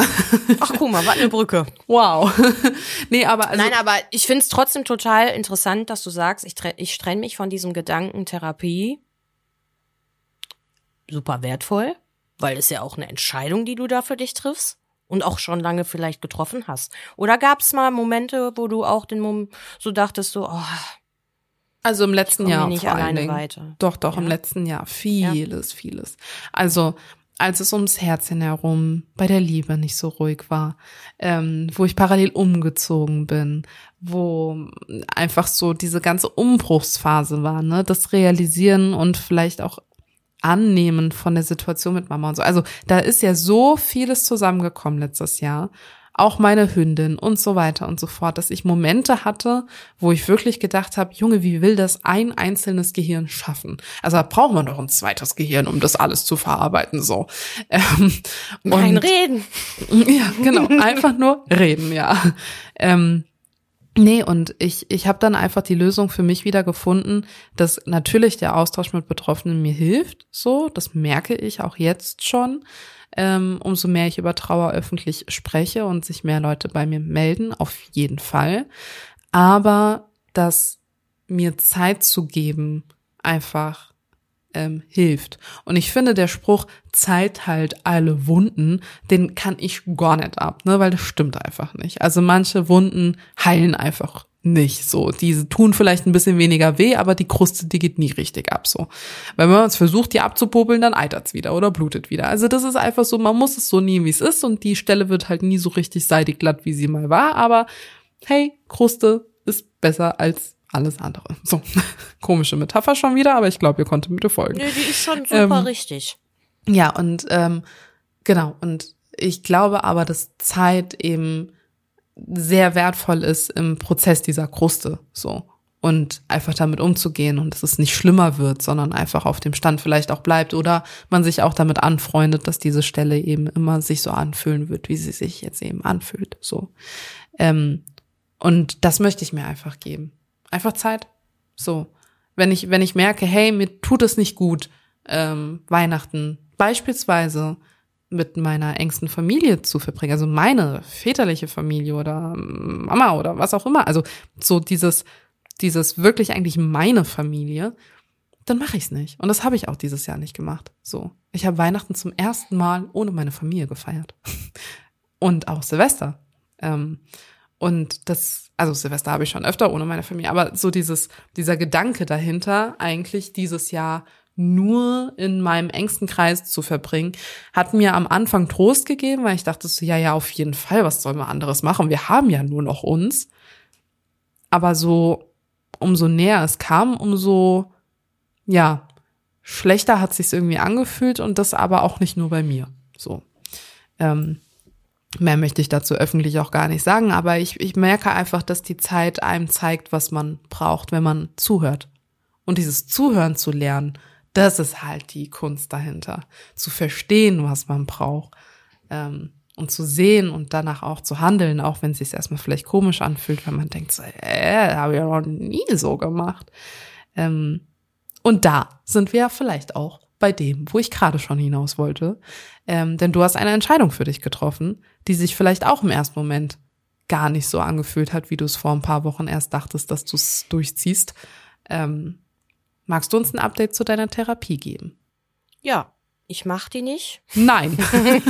Ach, guck mal, was eine Brücke. wow. nee, aber also, Nein, aber ich find's trotzdem total interessant, dass du sagst, ich, ich trenne mich von diesem Gedanken Therapie. Super wertvoll, weil es ja auch eine Entscheidung, die du da für dich triffst und auch schon lange vielleicht getroffen hast. Oder gab's mal Momente, wo du auch den Mom so dachtest, so, oh, Also im letzten Jahr nicht vor allen Dingen. weiter. Doch, doch, im Ja. letzten Jahr. Vieles, vieles. Also als es ums Herzchen herum bei der Liebe nicht so ruhig war, ähm, wo ich parallel umgezogen bin, wo einfach so diese ganze Umbruchsphase war, ne, das Realisieren und vielleicht auch Annehmen von der Situation mit Mama und so. Also da ist ja so vieles zusammengekommen letztes Jahr. Auch meine Hündin und so weiter und so fort, dass ich Momente hatte, wo ich wirklich gedacht habe, Junge, wie will das ein einzelnes Gehirn schaffen? Also da braucht man doch ein zweites Gehirn, um das alles zu verarbeiten, so. Ähm, Kein und- Reden. ja, genau. Einfach nur reden, ja. Ähm, nee, und ich, ich habe dann einfach die Lösung für mich wieder gefunden, dass natürlich der Austausch mit Betroffenen mir hilft. So, das merke ich auch jetzt schon. Ähm, umso mehr ich über Trauer öffentlich spreche und sich mehr Leute bei mir melden, auf jeden Fall. Aber das mir Zeit zu geben, einfach ähm, hilft. Und ich finde, der Spruch Zeit halt alle Wunden, den kann ich gar nicht ab, ne, weil das stimmt einfach nicht. Also manche Wunden heilen einfach nicht so. Diese tun vielleicht ein bisschen weniger weh, aber die Kruste, die geht nie richtig ab so. Weil wenn man es versucht, die abzupopeln, dann eitert's wieder oder blutet wieder. Also das ist einfach so, man muss es so nehmen, wie es ist und die Stelle wird halt nie so richtig seidig glatt, wie sie mal war, aber hey, Kruste ist besser als alles andere. So, komische Metapher schon wieder, aber ich glaube, ihr konntet mit folgen. Nö, die ist schon super Ähm, richtig. Ja, und ähm, genau, und ich glaube aber, dass Zeit eben sehr wertvoll ist im Prozess dieser Kruste, so. Und einfach damit umzugehen und dass es nicht schlimmer wird, sondern einfach auf dem Stand vielleicht auch bleibt oder man sich auch damit anfreundet, dass diese Stelle eben immer sich so anfühlen wird, wie sie sich jetzt eben anfühlt, so. Ähm, und das möchte ich mir einfach geben. Einfach Zeit. So. Wenn ich, wenn ich merke, hey, mir tut es nicht gut, ähm, Weihnachten beispielsweise mit meiner engsten Familie zu verbringen, also meine väterliche Familie oder Mama oder was auch immer, also so dieses, dieses wirklich eigentlich meine Familie, dann mache ich es nicht. Und das habe ich auch dieses Jahr nicht gemacht. So, ich habe Weihnachten zum ersten Mal ohne meine Familie gefeiert und auch Silvester. Ähm, und das, also Silvester habe ich schon öfter ohne meine Familie, aber so dieses, dieser Gedanke dahinter, eigentlich dieses Jahr nur in meinem engsten Kreis zu verbringen, hat mir am Anfang Trost gegeben, weil ich dachte so, ja, ja, auf jeden Fall, was sollen wir anderes machen? Wir haben ja nur noch uns. Aber so, umso näher es kam, umso, ja, schlechter hat sich's irgendwie angefühlt und das aber auch nicht nur bei mir. So. Ähm, Mehr möchte ich dazu öffentlich auch gar nicht sagen, aber ich, ich merke einfach, dass die Zeit einem zeigt, was man braucht, wenn man zuhört. Und dieses Zuhören zu lernen, Das ist halt die Kunst dahinter. Zu verstehen, was man braucht. Ähm, und zu sehen und danach auch zu handeln, auch wenn es sich erstmal vielleicht komisch anfühlt, wenn man denkt, so, äh, habe ich ja noch nie so gemacht. Ähm, und da sind wir ja vielleicht auch bei dem, wo ich gerade schon hinaus wollte. Ähm, denn du hast eine Entscheidung für dich getroffen, die sich vielleicht auch im ersten Moment gar nicht so angefühlt hat, wie du es vor ein paar Wochen erst dachtest, dass du es durchziehst. Ähm, magst du uns ein Update zu deiner Therapie geben? Ja, ich mach die nicht. Nein.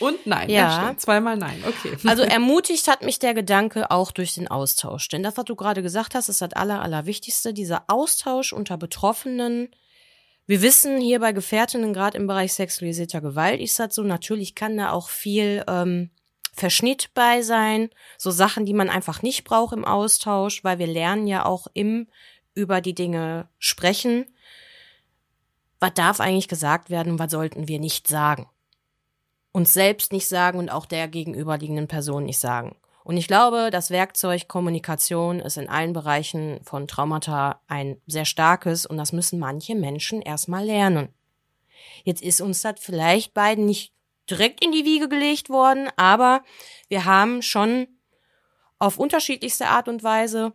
Und nein. Ja. Zweimal nein. Okay. Also ermutigt hat mich der Gedanke auch durch den Austausch. Denn das, was du gerade gesagt hast, ist das Aller, Allerwichtigste. Dieser Austausch unter Betroffenen. Wir wissen hier bei Gefährtinnen, gerade im Bereich sexualisierter Gewalt, ist das so, natürlich kann da auch viel ähm, Verschnitt bei sein. So Sachen, die man einfach nicht braucht im Austausch, weil wir lernen ja auch im über die Dinge sprechen. Was darf eigentlich gesagt werden und was sollten wir nicht sagen? uns selbst nicht sagen und auch der gegenüberliegenden Person nicht sagen. Und ich glaube, das Werkzeug Kommunikation ist in allen Bereichen von Traumata ein sehr starkes und das müssen manche Menschen erstmal lernen. Jetzt ist uns das vielleicht beiden nicht direkt in die Wiege gelegt worden, aber wir haben schon auf unterschiedlichste Art und Weise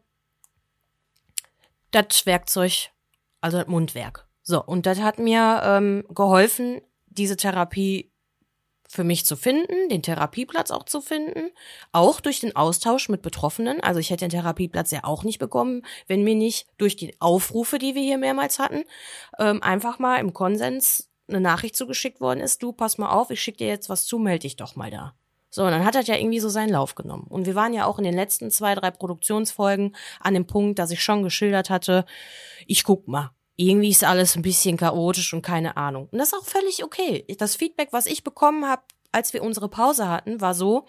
das Werkzeug, also das Mundwerk. So, und das hat mir ähm, geholfen, diese Therapie für mich zu finden, den Therapieplatz auch zu finden, auch durch den Austausch mit Betroffenen. Also ich hätte den Therapieplatz ja auch nicht bekommen, wenn mir nicht durch die Aufrufe, die wir hier mehrmals hatten, ähm, einfach mal im Konsens eine Nachricht zugeschickt worden ist, du pass mal auf, ich schicke dir jetzt was zu, melde dich doch mal da. So, und dann hat das ja irgendwie so seinen Lauf genommen. Und wir waren ja auch in den letzten zwei, drei Produktionsfolgen an dem Punkt, dass ich schon geschildert hatte, ich guck mal, irgendwie ist alles ein bisschen chaotisch und keine Ahnung. Und das ist auch völlig okay. Das Feedback, was ich bekommen habe, als wir unsere Pause hatten, war so,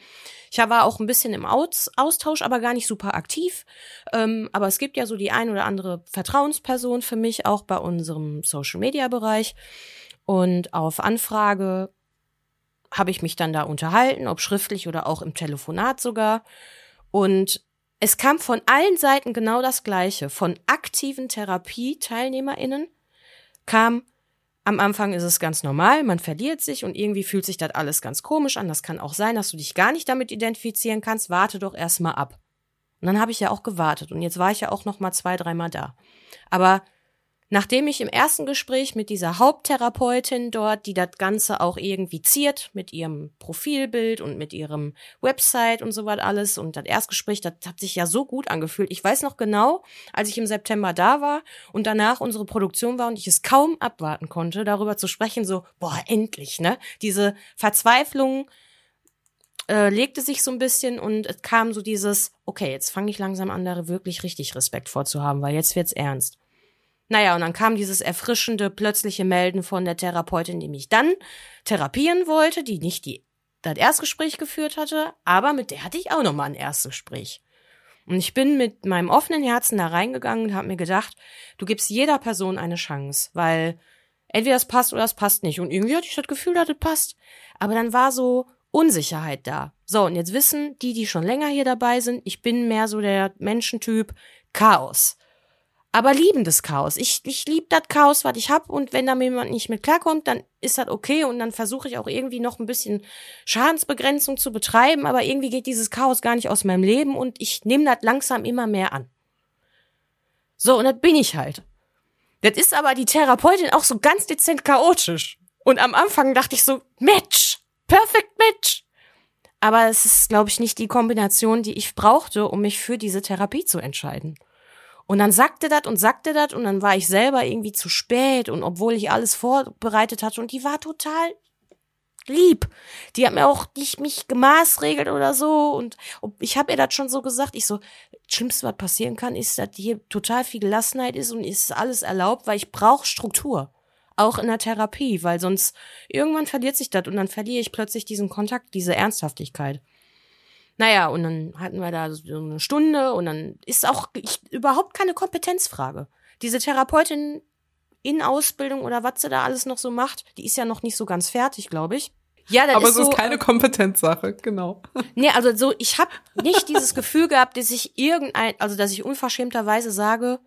ich war auch ein bisschen im Austausch, aber gar nicht super aktiv. Ähm, aber es gibt ja so die ein oder andere Vertrauensperson für mich, auch bei unserem Social-Media-Bereich. Und auf Anfrage habe ich mich dann da unterhalten, ob schriftlich oder auch im Telefonat sogar. Und es kam von allen Seiten genau das Gleiche. Von aktiven Therapie-TeilnehmerInnen kam, am Anfang ist es ganz normal, man verliert sich und irgendwie fühlt sich das alles ganz komisch an. Das kann auch sein, dass du dich gar nicht damit identifizieren kannst. Warte doch erstmal ab. Und dann habe ich ja auch gewartet und jetzt war ich ja auch noch mal zwei, dreimal da. Aber Nachdem ich im ersten Gespräch mit dieser Haupttherapeutin dort, die das Ganze auch irgendwie ziert, mit ihrem Profilbild und mit ihrem Website und so was alles, und das Erstgespräch, das hat sich ja so gut angefühlt. Ich weiß noch genau, als ich im September da war und danach unsere Produktion war und ich es kaum abwarten konnte, darüber zu sprechen, so, boah, endlich, ne? Diese Verzweiflung, äh, legte sich so ein bisschen und es kam so dieses, okay, jetzt fange ich langsam an, da wirklich richtig Respekt vorzuhaben, weil jetzt wird's ernst. Naja, und dann kam dieses erfrischende, plötzliche Melden von der Therapeutin, die mich dann therapieren wollte, die nicht die, das Erstgespräch geführt hatte, aber mit der hatte ich auch nochmal ein Erstgespräch. Und ich bin mit meinem offenen Herzen da reingegangen und habe mir gedacht, du gibst jeder Person eine Chance, weil entweder es passt oder es passt nicht. Und irgendwie hatte ich das Gefühl, dass es passt. Aber dann war so Unsicherheit da. So, und jetzt wissen die, die schon länger hier dabei sind, ich bin mehr so der Menschentyp Chaos aber liebendes Chaos. Ich, ich liebe das Chaos, was ich hab und wenn da mir jemand nicht mit klarkommt, dann ist das okay und dann versuche ich auch irgendwie noch ein bisschen Schadensbegrenzung zu betreiben, aber irgendwie geht dieses Chaos gar nicht aus meinem Leben und ich nehme das langsam immer mehr an. So, und das bin ich halt. Das ist aber die Therapeutin auch so ganz dezent chaotisch. Und am Anfang dachte ich so, Match! Perfect Match! Aber es ist, glaube ich, nicht die Kombination, die ich brauchte, um mich für diese Therapie zu entscheiden. Und dann sagte das und sagte das und dann war ich selber irgendwie zu spät und obwohl ich alles vorbereitet hatte und die war total lieb. Die hat mir auch nicht mich gemaßregelt oder so und ich habe ihr das schon so gesagt. Ich so, schlimmste was passieren kann, ist, dass hier total viel Gelassenheit ist und ist alles erlaubt, weil ich brauche Struktur. Auch in der Therapie, weil sonst irgendwann verliert sich das und dann verliere ich plötzlich diesen Kontakt, diese Ernsthaftigkeit. Naja, und dann hatten wir da so eine Stunde und dann ist auch ich, überhaupt keine Kompetenzfrage. Diese Therapeutin in Ausbildung oder was sie da alles noch so macht, die ist ja noch nicht so ganz fertig, glaube ich. Ja, das Aber ist es so, ist keine Kompetenzsache, genau. Nee, also so, ich habe nicht dieses Gefühl gehabt, dass ich irgendein, also dass ich unverschämterweise sage,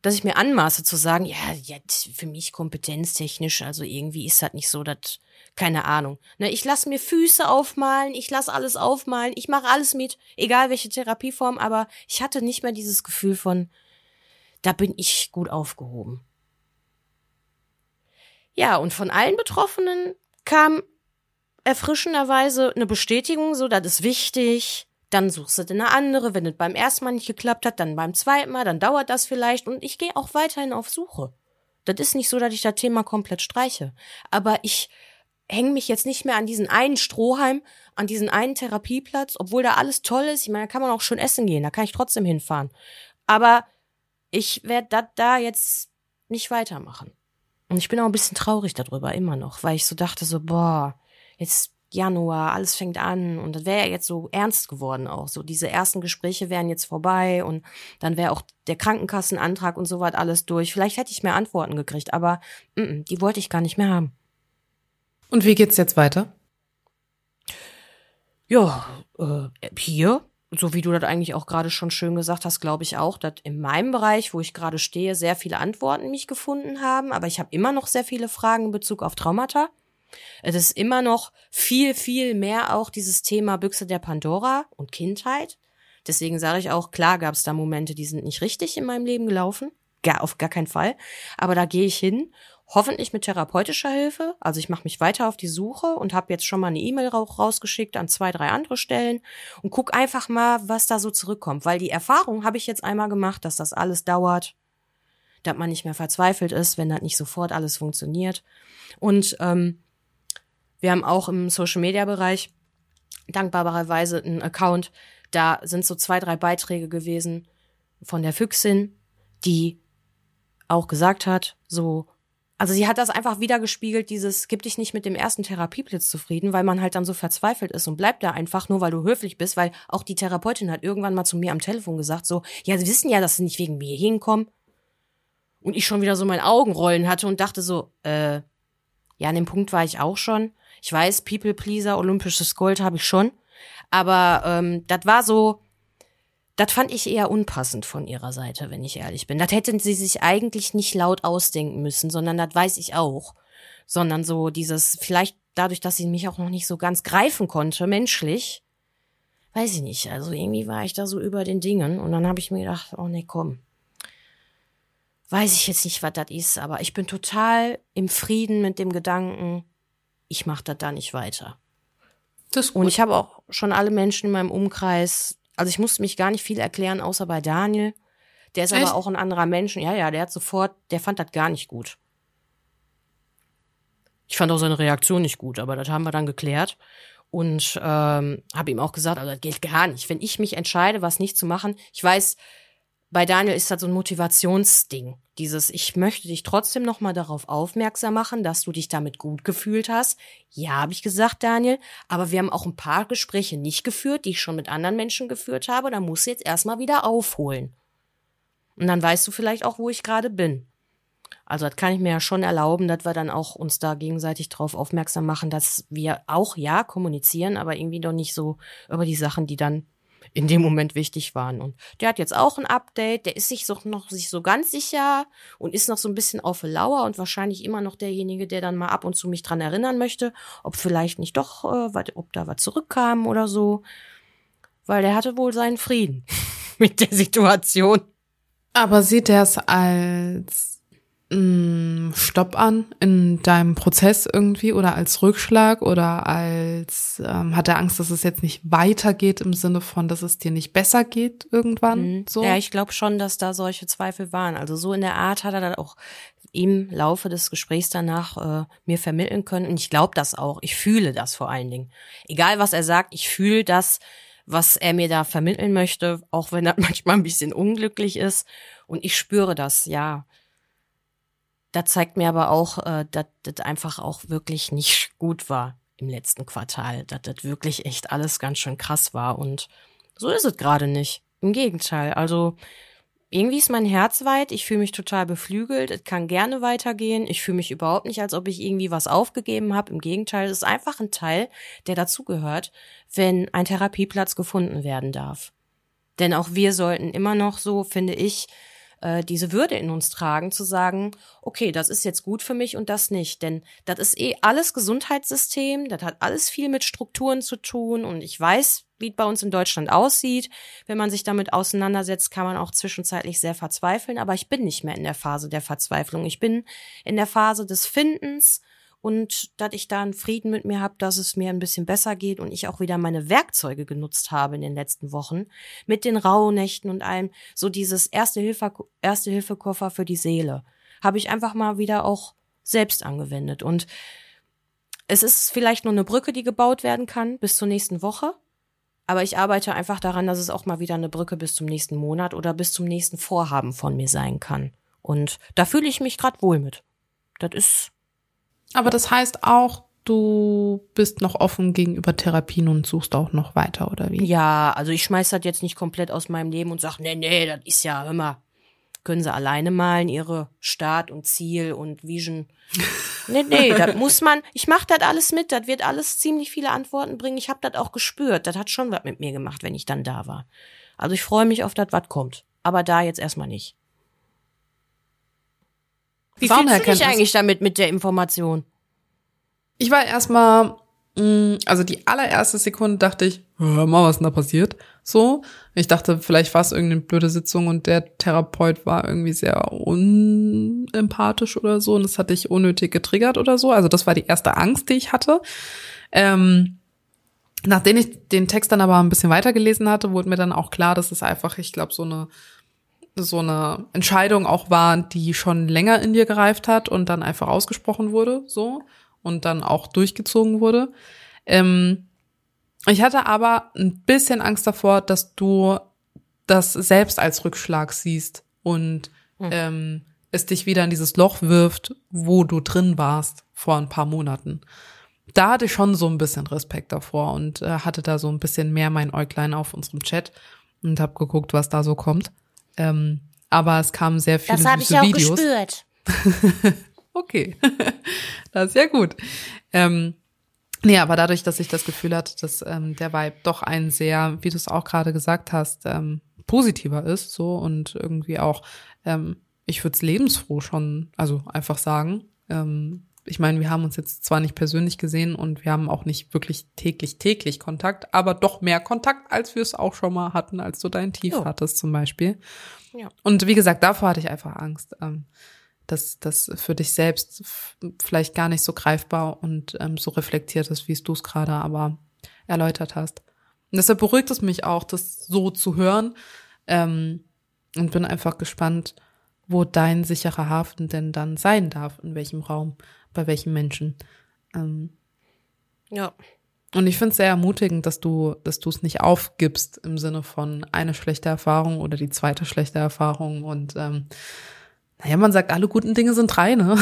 dass ich mir anmaße zu sagen, ja, jetzt für mich kompetenztechnisch, also irgendwie ist das nicht so, dass keine Ahnung. Ne, ich lasse mir Füße aufmalen, ich lasse alles aufmalen, ich mache alles mit, egal welche Therapieform, aber ich hatte nicht mehr dieses Gefühl von, da bin ich gut aufgehoben. Ja, und von allen Betroffenen kam erfrischenderweise eine Bestätigung, so, das ist wichtig, dann suchst du dir eine andere, wenn es beim ersten Mal nicht geklappt hat, dann beim zweiten Mal, dann dauert das vielleicht und ich gehe auch weiterhin auf Suche. Das ist nicht so, dass ich das Thema komplett streiche, aber ich hänge mich jetzt nicht mehr an diesen einen Strohhalm, an diesen einen Therapieplatz, obwohl da alles toll ist. Ich meine, da kann man auch schön essen gehen, da kann ich trotzdem hinfahren. Aber ich werde das da jetzt nicht weitermachen. Und ich bin auch ein bisschen traurig darüber, immer noch, weil ich so dachte, so, boah, jetzt Januar, alles fängt an und das wäre ja jetzt so ernst geworden auch. So diese ersten Gespräche wären jetzt vorbei und dann wäre auch der Krankenkassenantrag und so was alles durch. Vielleicht hätte ich mehr Antworten gekriegt, aber mm, die wollte ich gar nicht mehr haben. Und wie geht's jetzt weiter? Ja, äh, hier, so wie du das eigentlich auch gerade schon schön gesagt hast, glaube ich auch, dass in meinem Bereich, wo ich gerade stehe, sehr viele Antworten mich gefunden haben. Aber ich habe immer noch sehr viele Fragen in Bezug auf Traumata. Es ist immer noch viel, viel mehr auch dieses Thema Büchse der Pandora und Kindheit. Deswegen sage ich auch, klar gab es da Momente, die sind nicht richtig in meinem Leben gelaufen. Gar, auf gar keinen Fall. Aber da gehe ich hin hoffentlich mit therapeutischer Hilfe. Also ich mache mich weiter auf die Suche und habe jetzt schon mal eine E-Mail rausgeschickt an zwei, drei andere Stellen und guck einfach mal, was da so zurückkommt. Weil die Erfahrung habe ich jetzt einmal gemacht, dass das alles dauert, dass man nicht mehr verzweifelt ist, wenn das nicht sofort alles funktioniert. Und ähm, wir haben auch im Social-Media-Bereich dankbarerweise einen Account. Da sind so zwei, drei Beiträge gewesen von der Füchsin, die auch gesagt hat, so also sie hat das einfach wieder gespiegelt, dieses gib dich nicht mit dem ersten Therapieblitz zufrieden, weil man halt dann so verzweifelt ist und bleibt da einfach nur, weil du höflich bist, weil auch die Therapeutin hat irgendwann mal zu mir am Telefon gesagt, so, ja, sie wissen ja, dass sie nicht wegen mir hinkommen. Und ich schon wieder so mein Augenrollen hatte und dachte so, äh, ja, an dem Punkt war ich auch schon. Ich weiß, People Pleaser, olympisches Gold habe ich schon. Aber ähm, das war so, das fand ich eher unpassend von ihrer Seite, wenn ich ehrlich bin. Das hätten sie sich eigentlich nicht laut ausdenken müssen, sondern das weiß ich auch. Sondern so dieses, vielleicht dadurch, dass sie mich auch noch nicht so ganz greifen konnte, menschlich, weiß ich nicht. Also irgendwie war ich da so über den Dingen und dann habe ich mir gedacht, oh nee, komm. Weiß ich jetzt nicht, was das ist, aber ich bin total im Frieden mit dem Gedanken, ich mache das da nicht weiter. Das und ich habe auch schon alle Menschen in meinem Umkreis also ich musste mich gar nicht viel erklären, außer bei Daniel. Der ist Echt? aber auch ein anderer Mensch. Ja, ja, der hat sofort, der fand das gar nicht gut. Ich fand auch seine Reaktion nicht gut, aber das haben wir dann geklärt und ähm, habe ihm auch gesagt, also das geht gar nicht. Wenn ich mich entscheide, was nicht zu machen, ich weiß, bei Daniel ist das so ein Motivationsding. Dieses, ich möchte dich trotzdem nochmal darauf aufmerksam machen, dass du dich damit gut gefühlt hast. Ja, habe ich gesagt, Daniel. Aber wir haben auch ein paar Gespräche nicht geführt, die ich schon mit anderen Menschen geführt habe. Da musst du jetzt erstmal wieder aufholen. Und dann weißt du vielleicht auch, wo ich gerade bin. Also das kann ich mir ja schon erlauben, dass wir dann auch uns da gegenseitig darauf aufmerksam machen, dass wir auch ja kommunizieren, aber irgendwie doch nicht so über die Sachen, die dann in dem Moment wichtig waren. Und der hat jetzt auch ein Update, der ist sich so, noch sich so ganz sicher und ist noch so ein bisschen auf Lauer und wahrscheinlich immer noch derjenige, der dann mal ab und zu mich dran erinnern möchte, ob vielleicht nicht doch, äh, ob da was zurückkam oder so. Weil der hatte wohl seinen Frieden mit der Situation. Aber sieht er es als Stopp an in deinem Prozess irgendwie oder als Rückschlag oder als ähm, hat er Angst, dass es jetzt nicht weitergeht im Sinne von, dass es dir nicht besser geht irgendwann? Mhm. So? Ja, ich glaube schon, dass da solche Zweifel waren. Also so in der Art hat er dann auch im Laufe des Gesprächs danach äh, mir vermitteln können. Und ich glaube das auch. Ich fühle das vor allen Dingen. Egal was er sagt, ich fühle das, was er mir da vermitteln möchte, auch wenn er manchmal ein bisschen unglücklich ist. Und ich spüre das, ja. Da zeigt mir aber auch, äh, dass das einfach auch wirklich nicht gut war im letzten Quartal, dass das wirklich echt alles ganz schön krass war. Und so ist es gerade nicht. Im Gegenteil. Also irgendwie ist mein Herz weit, ich fühle mich total beflügelt, es kann gerne weitergehen, ich fühle mich überhaupt nicht, als ob ich irgendwie was aufgegeben habe. Im Gegenteil, es ist einfach ein Teil, der dazugehört, wenn ein Therapieplatz gefunden werden darf. Denn auch wir sollten immer noch so, finde ich, äh, diese Würde in uns tragen, zu sagen, okay, das ist jetzt gut für mich und das nicht. Denn das ist eh alles Gesundheitssystem, das hat alles viel mit Strukturen zu tun und ich weiß, wie es bei uns in Deutschland aussieht. Wenn man sich damit auseinandersetzt, kann man auch zwischenzeitlich sehr verzweifeln, aber ich bin nicht mehr in der Phase der Verzweiflung. Ich bin in der Phase des Findens und dass ich da einen Frieden mit mir habe, dass es mir ein bisschen besser geht und ich auch wieder meine Werkzeuge genutzt habe in den letzten Wochen mit den Rauhnächten und allem so dieses erste Hilfe erste Hilfe Koffer für die Seele habe ich einfach mal wieder auch selbst angewendet und es ist vielleicht nur eine Brücke, die gebaut werden kann bis zur nächsten Woche, aber ich arbeite einfach daran, dass es auch mal wieder eine Brücke bis zum nächsten Monat oder bis zum nächsten Vorhaben von mir sein kann. Und da fühle ich mich gerade wohl mit. Das ist aber das heißt auch, du bist noch offen gegenüber Therapien und suchst auch noch weiter, oder wie? Ja, also ich schmeiß das jetzt nicht komplett aus meinem Leben und sag, nee, nee, das ist ja immer. Können sie alleine malen, ihre Start und Ziel und Vision. Nee, nee, das muss man, ich mach das alles mit, das wird alles ziemlich viele Antworten bringen. Ich habe das auch gespürt, das hat schon was mit mir gemacht, wenn ich dann da war. Also ich freue mich auf das, was kommt. Aber da jetzt erstmal nicht. Wie fühlst du dich eigentlich damit mit der Information? Ich war erstmal, mm, also die allererste Sekunde dachte ich, hör mal, was ist denn da passiert? So. Ich dachte, vielleicht war es irgendeine blöde Sitzung und der Therapeut war irgendwie sehr unempathisch oder so und das hatte ich unnötig getriggert oder so. Also das war die erste Angst, die ich hatte. Ähm, nachdem ich den Text dann aber ein bisschen weitergelesen hatte, wurde mir dann auch klar, dass es einfach, ich glaube, so eine so eine Entscheidung auch war, die schon länger in dir gereift hat und dann einfach ausgesprochen wurde, so und dann auch durchgezogen wurde. Ähm, ich hatte aber ein bisschen Angst davor, dass du das selbst als Rückschlag siehst und hm. ähm, es dich wieder in dieses Loch wirft, wo du drin warst vor ein paar Monaten. Da hatte ich schon so ein bisschen Respekt davor und äh, hatte da so ein bisschen mehr mein Äuglein auf unserem Chat und habe geguckt, was da so kommt. Ähm, aber es kamen sehr viele das süße Videos. Das habe ich auch gespürt. okay, das ist ja gut. Ähm, nee, aber dadurch, dass ich das Gefühl hatte, dass ähm, der Vibe doch ein sehr, wie du es auch gerade gesagt hast, ähm, positiver ist, so und irgendwie auch, ähm, ich würde es lebensfroh schon, also einfach sagen, ähm, ich meine, wir haben uns jetzt zwar nicht persönlich gesehen und wir haben auch nicht wirklich täglich, täglich Kontakt, aber doch mehr Kontakt, als wir es auch schon mal hatten, als du dein Tief jo. hattest zum Beispiel. Ja. Und wie gesagt, davor hatte ich einfach Angst, ähm, dass das für dich selbst vielleicht gar nicht so greifbar und ähm, so reflektiert ist, wie es du es gerade aber erläutert hast. Und deshalb beruhigt es mich auch, das so zu hören ähm, und bin einfach gespannt, wo dein sicherer Hafen denn dann sein darf, in welchem Raum bei welchen Menschen. Ähm, ja. Und ich finde es sehr ermutigend, dass du, dass du es nicht aufgibst im Sinne von eine schlechte Erfahrung oder die zweite schlechte Erfahrung. Und ähm, naja, man sagt, alle guten Dinge sind drei, ne?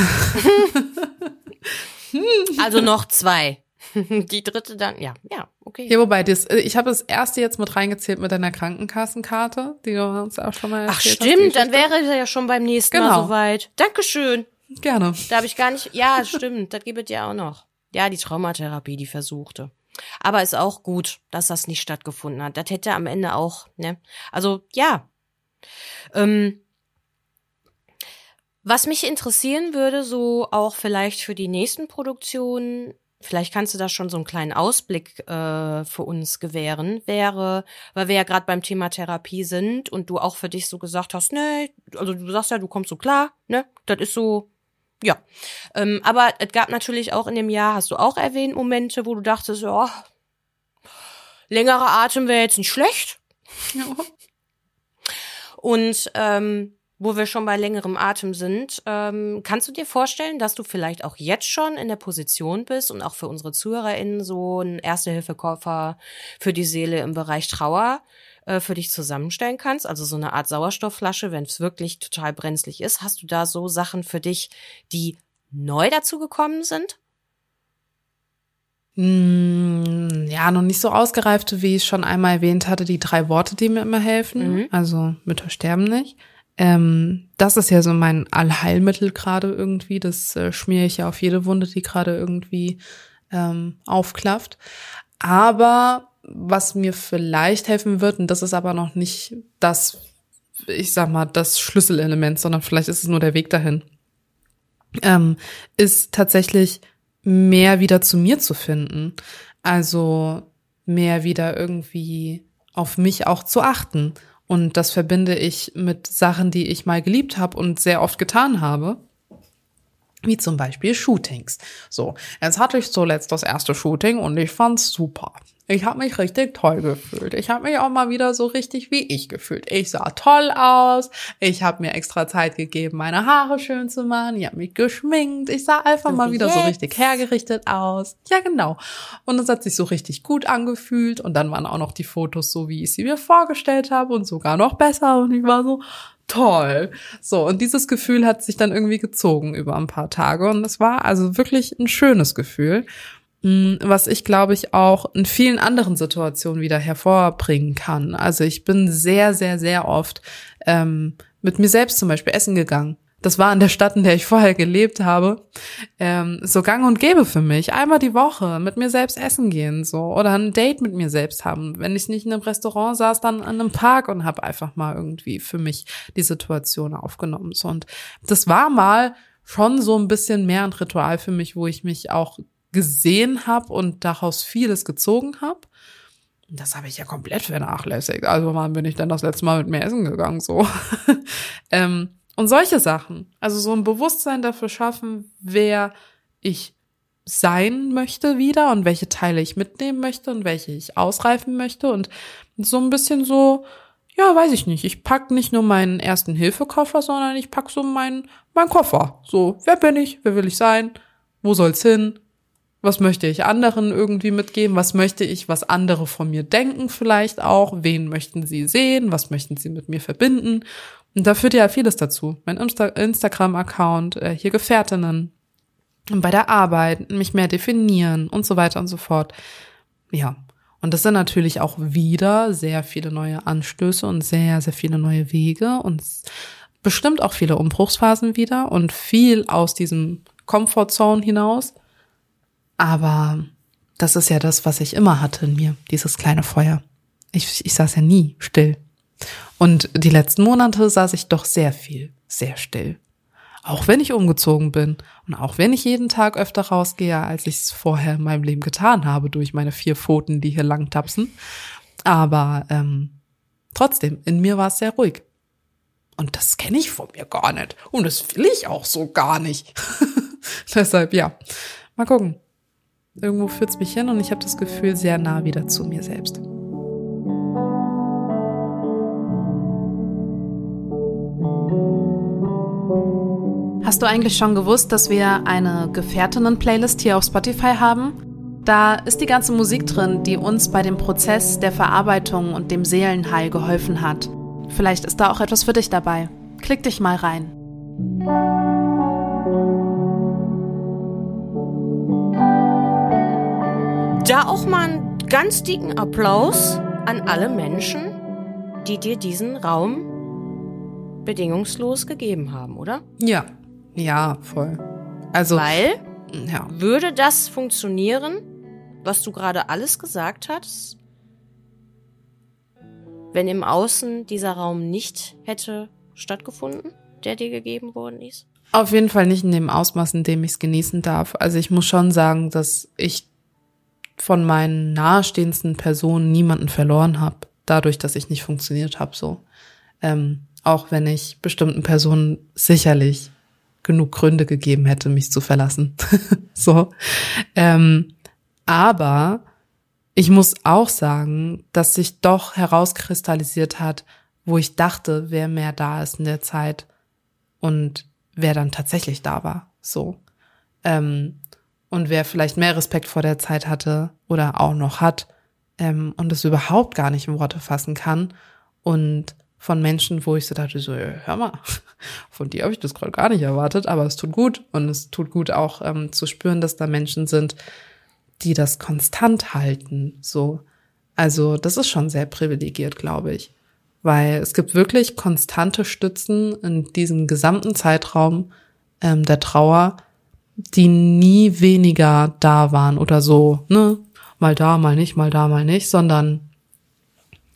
also noch zwei. Die dritte dann, ja, ja, okay. Ja, wobei, das, äh, ich habe das erste jetzt mit reingezählt mit deiner Krankenkassenkarte, die du uns auch schon mal erzählt Ach stimmt, dann wäre ja schon beim nächsten genau. Mal soweit. Dankeschön. Gerne. Da habe ich gar nicht. Ja, stimmt. das gibt es ja auch noch. Ja, die Traumatherapie, die versuchte. Aber ist auch gut, dass das nicht stattgefunden hat. Das hätte am Ende auch, ne? Also, ja. Ähm, was mich interessieren würde, so auch vielleicht für die nächsten Produktionen, vielleicht kannst du da schon so einen kleinen Ausblick äh, für uns gewähren, wäre, weil wir ja gerade beim Thema Therapie sind und du auch für dich so gesagt hast, ne, also du sagst ja, du kommst so klar, ne, das ist so ja. Ähm, aber es gab natürlich auch in dem Jahr, hast du auch erwähnt, Momente, wo du dachtest, ja, längerer Atem wäre jetzt nicht schlecht. Ja. Und ähm, wo wir schon bei längerem Atem sind, ähm, kannst du dir vorstellen, dass du vielleicht auch jetzt schon in der Position bist und auch für unsere ZuhörerInnen so ein Erste-Hilfe-Koffer für die Seele im Bereich Trauer äh, für dich zusammenstellen kannst, also so eine Art Sauerstoffflasche, wenn es wirklich total brenzlig ist. Hast du da so Sachen für dich, die neu dazu gekommen sind? Mm, ja, noch nicht so ausgereift, wie ich schon einmal erwähnt hatte, die drei Worte, die mir immer helfen. Mhm. Also Mütter sterben nicht. Ähm, das ist ja so mein Allheilmittel gerade irgendwie. Das äh, schmiere ich ja auf jede Wunde, die gerade irgendwie ähm, aufklafft. Aber was mir vielleicht helfen wird, und das ist aber noch nicht das, ich sag mal, das Schlüsselelement, sondern vielleicht ist es nur der Weg dahin, ähm, ist tatsächlich mehr wieder zu mir zu finden. Also mehr wieder irgendwie auf mich auch zu achten. Und das verbinde ich mit Sachen, die ich mal geliebt habe und sehr oft getan habe wie zum Beispiel Shootings. So, jetzt hatte ich zuletzt das erste Shooting und ich fand's super. Ich habe mich richtig toll gefühlt. Ich habe mich auch mal wieder so richtig wie ich gefühlt. Ich sah toll aus. Ich habe mir extra Zeit gegeben, meine Haare schön zu machen. Ich habe mich geschminkt. Ich sah einfach mal wieder jetzt. so richtig hergerichtet aus. Ja, genau. Und es hat sich so richtig gut angefühlt. Und dann waren auch noch die Fotos so, wie ich sie mir vorgestellt habe und sogar noch besser. Und ich war so, toll. So, und dieses Gefühl hat sich dann irgendwie gezogen über ein paar Tage. Und es war also wirklich ein schönes Gefühl, was ich, glaube ich, auch in vielen anderen Situationen wieder hervorbringen kann. Also ich bin sehr, sehr, sehr oft ähm, mit mir selbst zum Beispiel essen gegangen das war in der Stadt, in der ich vorher gelebt habe, ähm, so gang und gäbe für mich. Einmal die Woche mit mir selbst essen gehen, so. Oder ein Date mit mir selbst haben. Wenn ich nicht in einem Restaurant saß, dann an einem Park und habe einfach mal irgendwie für mich die Situation aufgenommen. So. Und das war mal schon so ein bisschen mehr ein Ritual für mich, wo ich mich auch gesehen habe und daraus vieles gezogen habe. Das habe ich ja komplett vernachlässigt. Also wann bin ich dann das letzte Mal mit mir essen gegangen? So. ähm, und solche Sachen. Also so ein Bewusstsein dafür schaffen, wer ich sein möchte wieder und welche Teile ich mitnehmen möchte und welche ich ausreifen möchte und so ein bisschen so, ja, weiß ich nicht. Ich pack nicht nur meinen ersten Hilfekoffer, sondern ich pack so meinen mein Koffer. So, wer bin ich? Wer will ich sein? Wo soll's hin? Was möchte ich anderen irgendwie mitgeben? Was möchte ich, was andere von mir denken vielleicht auch? Wen möchten sie sehen? Was möchten sie mit mir verbinden? Und da führt ja vieles dazu. Mein Insta Instagram-Account, äh, hier Gefährtinnen, bei der Arbeit, mich mehr definieren und so weiter und so fort. Ja. Und das sind natürlich auch wieder sehr viele neue Anstöße und sehr, sehr viele neue Wege und bestimmt auch viele Umbruchsphasen wieder und viel aus diesem Comfortzone hinaus. Aber das ist ja das, was ich immer hatte in mir, dieses kleine Feuer. Ich, ich saß ja nie still. Und die letzten Monate saß ich doch sehr viel, sehr still. Auch wenn ich umgezogen bin und auch wenn ich jeden Tag öfter rausgehe, als ich es vorher in meinem Leben getan habe, durch meine vier Pfoten, die hier lang tapsen. Aber ähm, trotzdem, in mir war es sehr ruhig. Und das kenne ich von mir gar nicht. Und das will ich auch so gar nicht. Deshalb, ja, mal gucken. Irgendwo führt's mich hin und ich habe das Gefühl sehr nah wieder zu mir selbst. Hast du eigentlich schon gewusst, dass wir eine Gefährtinnen-Playlist hier auf Spotify haben? Da ist die ganze Musik drin, die uns bei dem Prozess der Verarbeitung und dem Seelenheil geholfen hat. Vielleicht ist da auch etwas für dich dabei. Klick dich mal rein. Da auch mal einen ganz dicken Applaus an alle Menschen, die dir diesen Raum bedingungslos gegeben haben, oder? Ja, ja, voll. Also. Weil, ja. würde das funktionieren, was du gerade alles gesagt hast, wenn im Außen dieser Raum nicht hätte stattgefunden, der dir gegeben worden ist? Auf jeden Fall nicht in dem Ausmaß, in dem ich es genießen darf. Also ich muss schon sagen, dass ich von meinen nahestehendsten Personen niemanden verloren habe, dadurch, dass ich nicht funktioniert habe. So, ähm, auch wenn ich bestimmten Personen sicherlich genug Gründe gegeben hätte, mich zu verlassen. so. Ähm, aber ich muss auch sagen, dass sich doch herauskristallisiert hat, wo ich dachte, wer mehr da ist in der Zeit und wer dann tatsächlich da war. So. Ähm, und wer vielleicht mehr Respekt vor der Zeit hatte oder auch noch hat ähm, und es überhaupt gar nicht in Worte fassen kann. Und von Menschen, wo ich so dachte, so, hör mal, von dir habe ich das gerade gar nicht erwartet, aber es tut gut. Und es tut gut auch ähm, zu spüren, dass da Menschen sind, die das konstant halten. So, also das ist schon sehr privilegiert, glaube ich, weil es gibt wirklich konstante Stützen in diesem gesamten Zeitraum ähm, der Trauer, die nie weniger da waren oder so, ne, mal da, mal nicht, mal da, mal nicht, sondern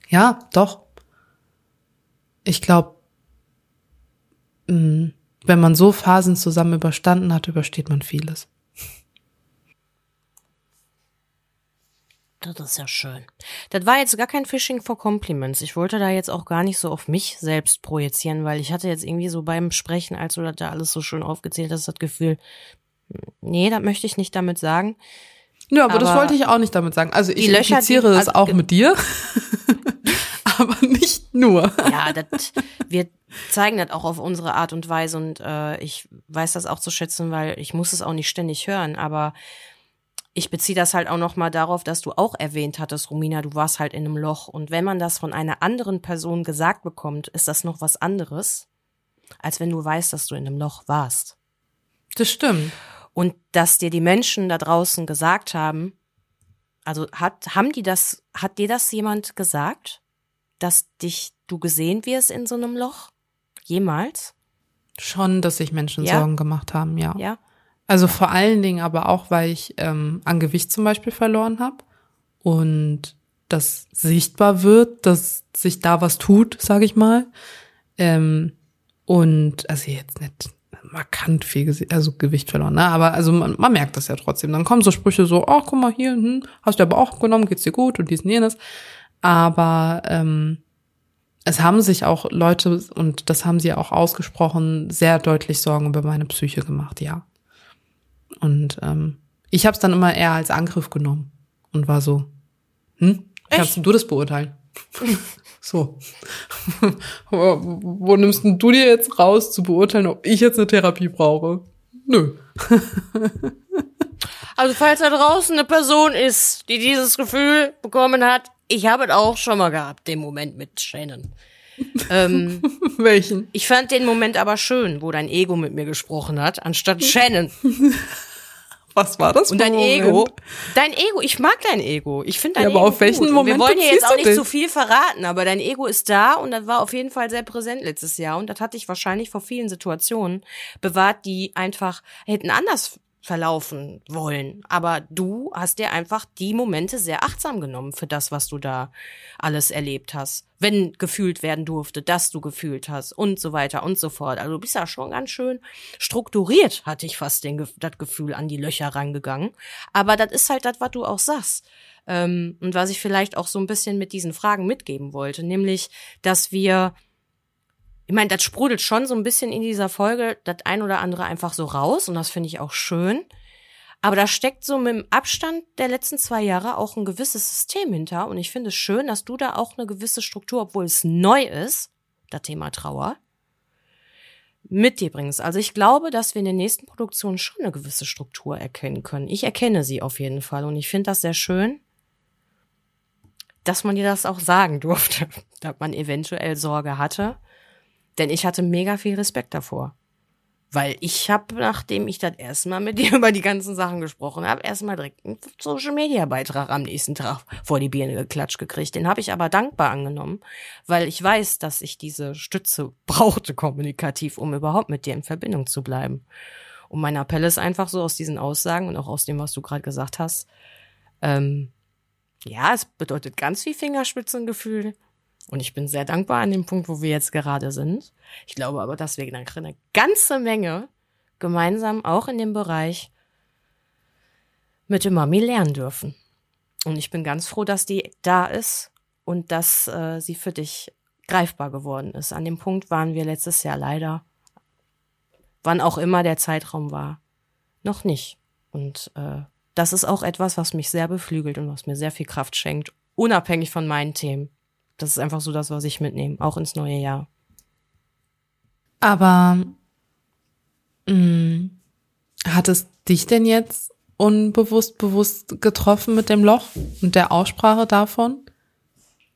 ja, doch ich glaube, wenn man so Phasen zusammen überstanden hat, übersteht man vieles. Das ist ja schön. Das war jetzt gar kein Phishing for Compliments. Ich wollte da jetzt auch gar nicht so auf mich selbst projizieren, weil ich hatte jetzt irgendwie so beim Sprechen, als du das da alles so schön aufgezählt hast, das Gefühl, nee, das möchte ich nicht damit sagen. Ja, aber, aber das wollte ich auch nicht damit sagen. Also ich impliziere es auch mit dir, aber nicht nur. Ja, das, wir zeigen das auch auf unsere Art und Weise und äh, ich weiß das auch zu schätzen, weil ich muss es auch nicht ständig hören, aber ich beziehe das halt auch nochmal darauf, dass du auch erwähnt hattest, Romina, du warst halt in einem Loch. Und wenn man das von einer anderen Person gesagt bekommt, ist das noch was anderes, als wenn du weißt, dass du in einem Loch warst. Das stimmt. Und dass dir die Menschen da draußen gesagt haben, also hat, haben die das, hat dir das jemand gesagt, dass dich, du gesehen wirst in so einem Loch? Jemals? Schon, dass sich Menschen ja? Sorgen gemacht haben, ja. Ja. Also vor allen Dingen aber auch, weil ich ähm, an Gewicht zum Beispiel verloren habe und das sichtbar wird, dass sich da was tut, sage ich mal. Ähm, und also jetzt nicht markant viel also Gewicht verloren, ne? Aber also man, man merkt das ja trotzdem. Dann kommen so Sprüche so, ach guck mal hier, hm, hast du aber auch genommen, geht's dir gut und dies und jenes. Aber ähm, es haben sich auch Leute, und das haben sie auch ausgesprochen, sehr deutlich Sorgen über meine Psyche gemacht, ja. Und ähm, ich habe es dann immer eher als Angriff genommen und war so, hm, kannst du das beurteilen? so. wo, nimmst denn du dir jetzt raus zu beurteilen, ob ich jetzt eine Therapie brauche? Nö. also falls da draußen eine Person ist, die dieses Gefühl bekommen hat, ich habe es auch schon mal gehabt, den Moment mit Shannon. ähm, Welchen? Ich fand den Moment aber schön, wo dein Ego mit mir gesprochen hat, anstatt Shannon. Was war das? Und dein Moment? Ego, dein Ego, ich mag dein Ego. Ich finde dein ja, Ego aber auf welchen gut. Moment Wir wollen hier jetzt auch nicht zu so viel verraten, aber dein Ego ist da und das war auf jeden Fall sehr präsent letztes Jahr und das hat dich wahrscheinlich vor vielen Situationen bewahrt, die einfach hätten anders verlaufen wollen. Aber du hast dir einfach die Momente sehr achtsam genommen für das, was du da alles erlebt hast. Wenn gefühlt werden durfte, dass du gefühlt hast und so weiter und so fort. Also du bist ja schon ganz schön strukturiert, hatte ich fast den, das Gefühl, an die Löcher rangegangen. Aber das ist halt das, was du auch sagst. Ähm, und was ich vielleicht auch so ein bisschen mit diesen Fragen mitgeben wollte, nämlich, dass wir ich meine, das sprudelt schon so ein bisschen in dieser Folge das ein oder andere einfach so raus und das finde ich auch schön. Aber da steckt so mit dem Abstand der letzten zwei Jahre auch ein gewisses System hinter und ich finde es schön, dass du da auch eine gewisse Struktur, obwohl es neu ist, das Thema Trauer, mit dir bringst. Also ich glaube, dass wir in den nächsten Produktionen schon eine gewisse Struktur erkennen können. Ich erkenne sie auf jeden Fall und ich finde das sehr schön, dass man dir das auch sagen durfte, dass man eventuell Sorge hatte denn ich hatte mega viel Respekt davor. Weil ich habe, nachdem ich das erstmal mit dir über die ganzen Sachen gesprochen habe, erstmal direkt einen Social Media Beitrag am nächsten Tag vor die Birne geklatscht gekriegt. Den habe ich aber dankbar angenommen, weil ich weiß, dass ich diese Stütze brauchte kommunikativ, um überhaupt mit dir in Verbindung zu bleiben. Und mein Appell ist einfach so aus diesen Aussagen und auch aus dem, was du gerade gesagt hast. Ähm, ja, es bedeutet ganz viel Fingerspitzengefühl. Und ich bin sehr dankbar an dem Punkt, wo wir jetzt gerade sind. Ich glaube aber, dass wir eine ganze Menge gemeinsam auch in dem Bereich mit dem Mami lernen dürfen. Und ich bin ganz froh, dass die da ist und dass äh, sie für dich greifbar geworden ist. An dem Punkt waren wir letztes Jahr leider, wann auch immer der Zeitraum war, noch nicht. Und äh, das ist auch etwas, was mich sehr beflügelt und was mir sehr viel Kraft schenkt, unabhängig von meinen Themen. Das ist einfach so das, was ich mitnehme, auch ins neue Jahr. Aber mh, mm, hat es dich denn jetzt unbewusst bewusst getroffen mit dem Loch und der Aussprache davon,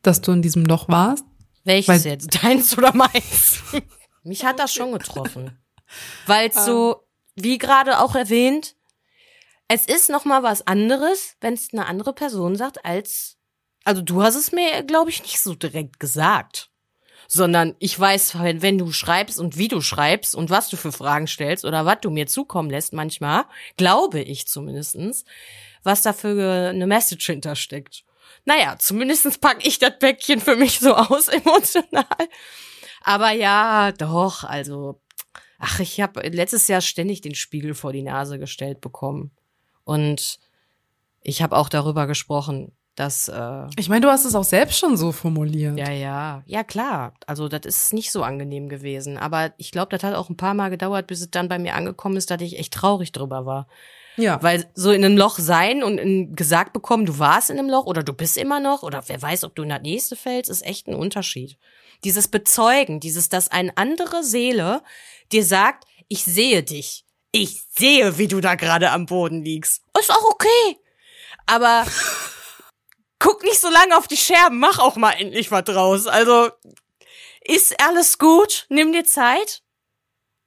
dass du in diesem Loch warst? Welches Weil, jetzt? Deins oder meins? Mich hat das schon getroffen. Weil ah. so, wie gerade auch erwähnt, es ist noch mal was anderes, wenn es eine andere Person sagt, als also du hast es mir, glaube ich, nicht so direkt gesagt. Sondern ich weiß, wenn du schreibst und wie du schreibst und was du für Fragen stellst oder was du mir zukommen lässt manchmal, glaube ich zumindestens, was da für eine Message hintersteckt. Naja, zumindestens pack ich das Päckchen für mich so aus, emotional. Aber ja, doch, also, ach, ich habe letztes Jahr ständig den Spiegel vor die Nase gestellt bekommen. Und ich habe auch darüber gesprochen, dass, äh, Ich meine, du hast es auch selbst schon so formuliert. ja, ja, ja, klar. Also, das ist nicht so angenehm gewesen. Aber ich glaube, das hat auch ein paar Mal gedauert, bis es dann bei mir angekommen ist, dass ich echt traurig drüber war. ja. Weil so in einem Loch sein und in, gesagt bekommen, du warst in einem Loch oder du bist immer noch oder wer weiß, ob du in das nächste fällst, ist echt ein Unterschied. Dieses Bezeugen, dieses, dass eine andere Seele dir sagt, ich sehe dich. Ich sehe, wie du da gerade am Boden liegst. Ist auch okay. Aber guck nicht so lange auf die Scherben, mach auch mal endlich was draus. Also ist alles gut, nimm dir Zeit.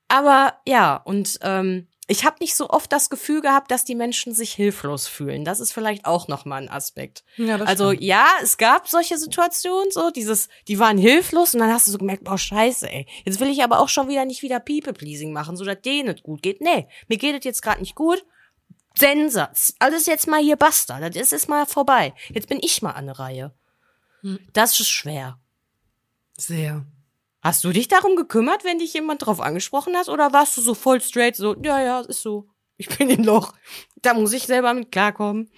Aber ja, und ähm, ich habe nicht so oft das Gefühl gehabt, dass die Menschen sich hilflos fühlen. Das ist vielleicht auch noch mal ein Aspekt. Ja, also stimmt. ja, es gab solche Situationen, so dieses, die waren hilflos und dann hast du so gemerkt, boah Scheiße, ey, jetzt will ich aber auch schon wieder nicht wieder People Pleasing machen, so dass denen es gut geht. Nee, mir geht es jetzt gerade nicht gut. Sensatz. Alles jetzt mal hier basta. Das ist jetzt mal vorbei. Jetzt bin ich mal an der Reihe. Hm. Das ist schwer. Sehr. Hast du dich darum gekümmert, wenn dich jemand drauf angesprochen hat? Oder warst du so voll straight, so, ja, ja, ist so. Ich bin im Loch. Da muss ich selber mit klarkommen.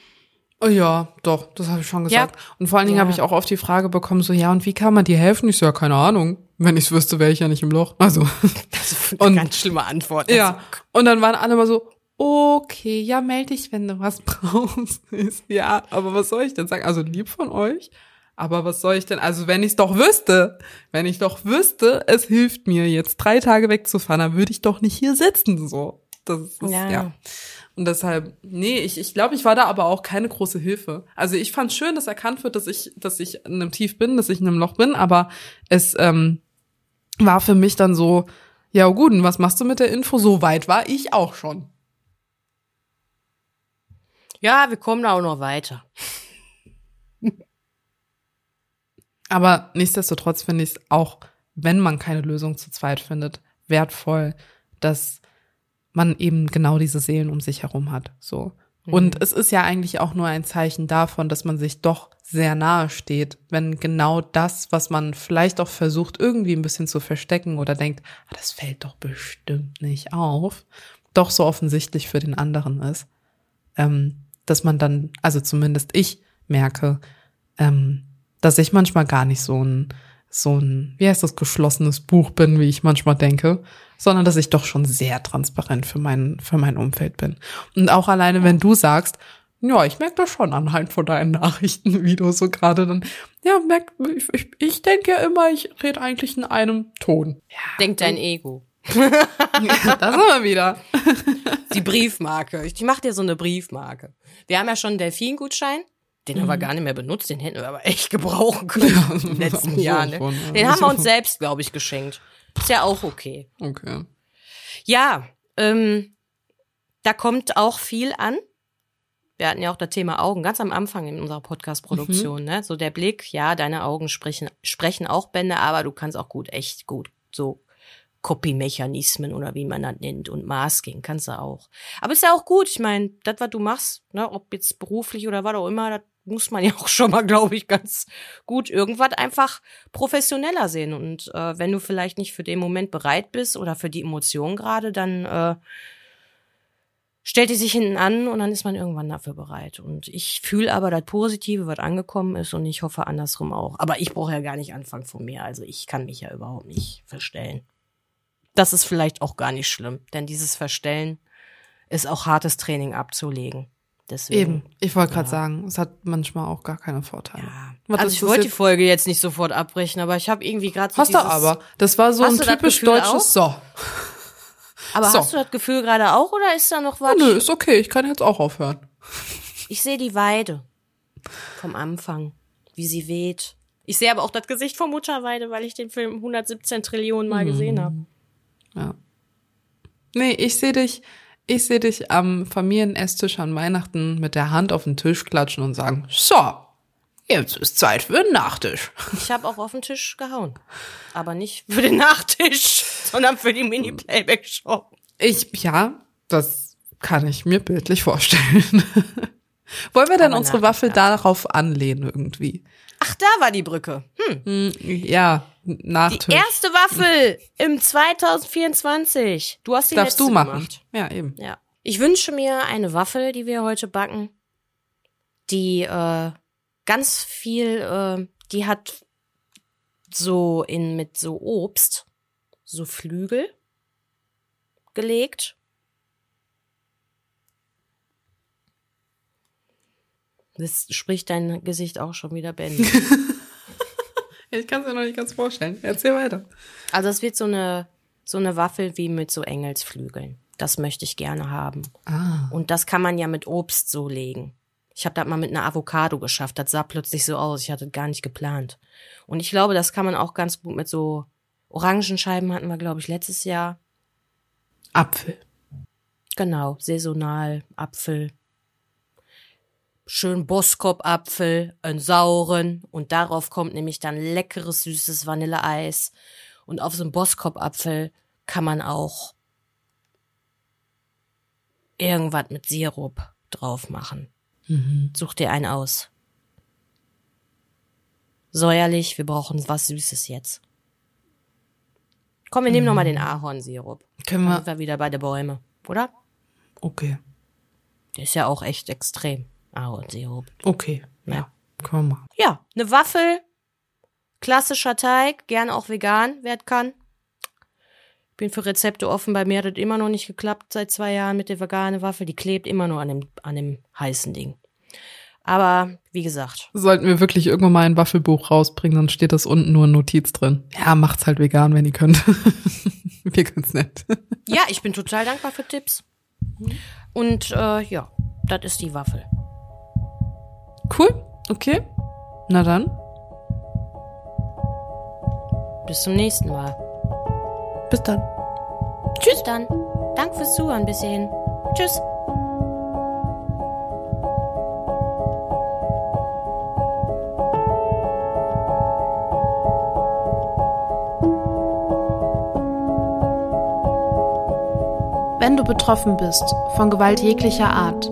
Oh ja, doch, das habe ich schon gesagt. Und vor allen Dingen Ja. habe ich auch oft die Frage bekommen, so, ja, und wie kann man dir helfen? Ich so, ja, keine Ahnung. Wenn ich's wüsste, wäre ich ja nicht im Loch. Also, Das ist Und- eine ganz schlimme Antwort. ja. Und dann waren alle mal so, okay, ja, melde dich, wenn du was brauchst. Ich ja, aber was soll ich denn sagen? Also lieb von euch. Aber was soll ich denn? Also wenn ich's doch wüsste, wenn ich doch wüsste, es hilft mir jetzt drei Tage wegzufahren, dann würde ich doch nicht hier sitzen, so. Das ist, Ja. ja. Und deshalb, nee, ich, ich glaube, ich war da aber auch keine große Hilfe. Also ich fand schön, dass erkannt wird, dass ich, dass ich in einem Tief bin, dass ich in einem Loch bin, aber es ähm, war für mich dann so, ja gut, und was machst du mit der Info? So weit war ich auch schon. Ja, wir kommen da auch noch weiter. Aber nichtsdestotrotz finde ich es auch, wenn man keine Lösung zu zweit findet, wertvoll, dass man eben genau diese Seelen um sich herum hat. So. Und es ist ja eigentlich auch nur ein Zeichen davon, dass man sich doch sehr nahe steht, wenn genau das, was man vielleicht auch versucht, irgendwie ein bisschen zu verstecken oder denkt, ah, das fällt doch bestimmt nicht auf, doch so offensichtlich für den anderen ist. Ähm, dass man dann, also zumindest ich merke, ähm, dass ich manchmal gar nicht so ein, so ein, wie heißt das, geschlossenes Buch bin, wie ich manchmal denke, sondern dass ich doch schon sehr transparent für mein, für mein Umfeld bin. Und auch alleine, wenn du sagst, ja, ich merke das schon anhand von deinen Nachrichten, wie du so gerade dann, ja, merk, ich, ich, ich denke ja immer, ich rede eigentlich in einem Ton. Ja, Denk dein Ego. Das sind wir wieder. Die Briefmarke. Ich mach dir so eine Briefmarke. Wir haben ja schon einen Delfin-Gutschein. Den haben wir gar nicht mehr benutzt. Den hätten wir aber echt gebrauchen können Ja, in den letzten Jahren. Ne? Den haben wir uns selbst, glaube ich, geschenkt. Ist ja auch okay. Okay. Ja, ähm, da kommt auch viel an. Wir hatten ja auch das Thema Augen ganz am Anfang in unserer Podcast-Produktion, ne? So der Blick, ja, deine Augen sprechen, sprechen auch Bände, aber du kannst auch gut, echt gut, so Copy-Mechanismen oder wie man das nennt und Masking kannst du auch. Aber ist ja auch gut, ich meine, das, was du machst, ne, ob jetzt beruflich oder was auch immer, das muss man ja auch schon mal, glaube ich, ganz gut irgendwas einfach professioneller sehen. Und äh, wenn du vielleicht nicht für den Moment bereit bist oder für die Emotion gerade, dann äh, stellt die sich hinten an und dann ist man irgendwann dafür bereit. Und ich fühle aber das Positive, was angekommen ist und ich hoffe andersrum auch. Aber ich brauche ja gar nicht anfangen von mir. Also ich kann mich ja überhaupt nicht verstellen. Das ist vielleicht auch gar nicht schlimm, denn dieses Verstellen ist auch hartes Training abzulegen. Deswegen. Eben. Ich wollte gerade sagen, es hat manchmal auch gar keine Vorteile. Ja. Was Also ich wollte die? Folge jetzt nicht sofort abbrechen, aber ich habe irgendwie gerade so Hast du aber. Das war so ein typisch deutsches auch? So. Aber So. hast du das Gefühl gerade auch oder ist da noch was? Oh, nö, ist okay, ich kann jetzt auch aufhören. Ich sehe die Weide vom Anfang, wie sie weht. Ich sehe aber auch das Gesicht von Mutterweide, weil ich den Film 117 Trillionen Mal gesehen habe. Ja. Nee, ich sehe dich, ich sehe dich am Familienesstisch an Weihnachten mit der Hand auf den Tisch klatschen und sagen, so, jetzt ist Zeit für einen Nachtisch. Ich habe auch auf den Tisch gehauen. Aber nicht für den Nachtisch, sondern für die Mini-Playback-Show. Ich, ja, das kann ich mir bildlich vorstellen. Wollen wir denn unsere Waffel darauf anlehnen irgendwie? Ach, da war die Brücke. Hm. Hm, Ja, Nachtisch. Die erste Waffel im 2024. Du hast die Darfst letzte du machen. gemacht. Ja, eben. Ja. Ich wünsche mir eine Waffel, die wir heute backen, die äh, ganz viel, äh, die hat so in mit so Obst, so Flügel gelegt. Das spricht dein Gesicht auch schon wieder Bände. Ich kann es mir noch nicht ganz vorstellen. Erzähl weiter. Also es wird so eine so eine Waffel wie mit so Engelsflügeln. Das möchte ich gerne haben. Ah. Und das kann man ja mit Obst so legen. Ich habe das mal mit einer Avocado geschafft. Das sah plötzlich so aus. Ich hatte das gar nicht geplant. Und ich glaube, das kann man auch ganz gut mit so Orangenscheiben hatten wir, glaube ich, letztes Jahr. Apfel. Genau, saisonal, Apfel. Schön Boskop-Apfel, einen sauren. Und darauf kommt nämlich dann leckeres, süßes Vanilleeis. Und auf so einem Boskop-Apfel kann man auch irgendwas mit Sirup drauf machen. Such dir einen aus. Säuerlich, wir brauchen was Süßes jetzt. Komm, wir nehmen noch mal den Ahornsirup. Können Dann wir. sind wir wieder bei den Bäumen, oder? Okay. Der ist ja auch echt extrem. Ahornsirup. Okay. Ja. Können wir machen. Ja, eine Waffel, klassischer Teig, gerne auch vegan, wer kann. Ich bin für Rezepte offen. Bei mir hat es immer noch nicht geklappt seit zwei Jahren mit der veganen Waffel. Die klebt immer nur an dem, an dem heißen Ding. Aber wie gesagt, Sollten wir wirklich irgendwann mal ein Waffelbuch rausbringen, dann steht das unten nur in Notiz drin. Ja, macht's halt vegan, wenn ihr könnt. wir können's nicht. ja, ich bin total dankbar für Tipps. Und äh, ja, das ist die Waffel. Cool. Okay. Na dann. Bis zum nächsten Mal. Bis dann. Tschüss dann. Danke fürs Zuhören bis hierhin. Tschüss. Wenn du betroffen bist von Gewalt jeglicher Art,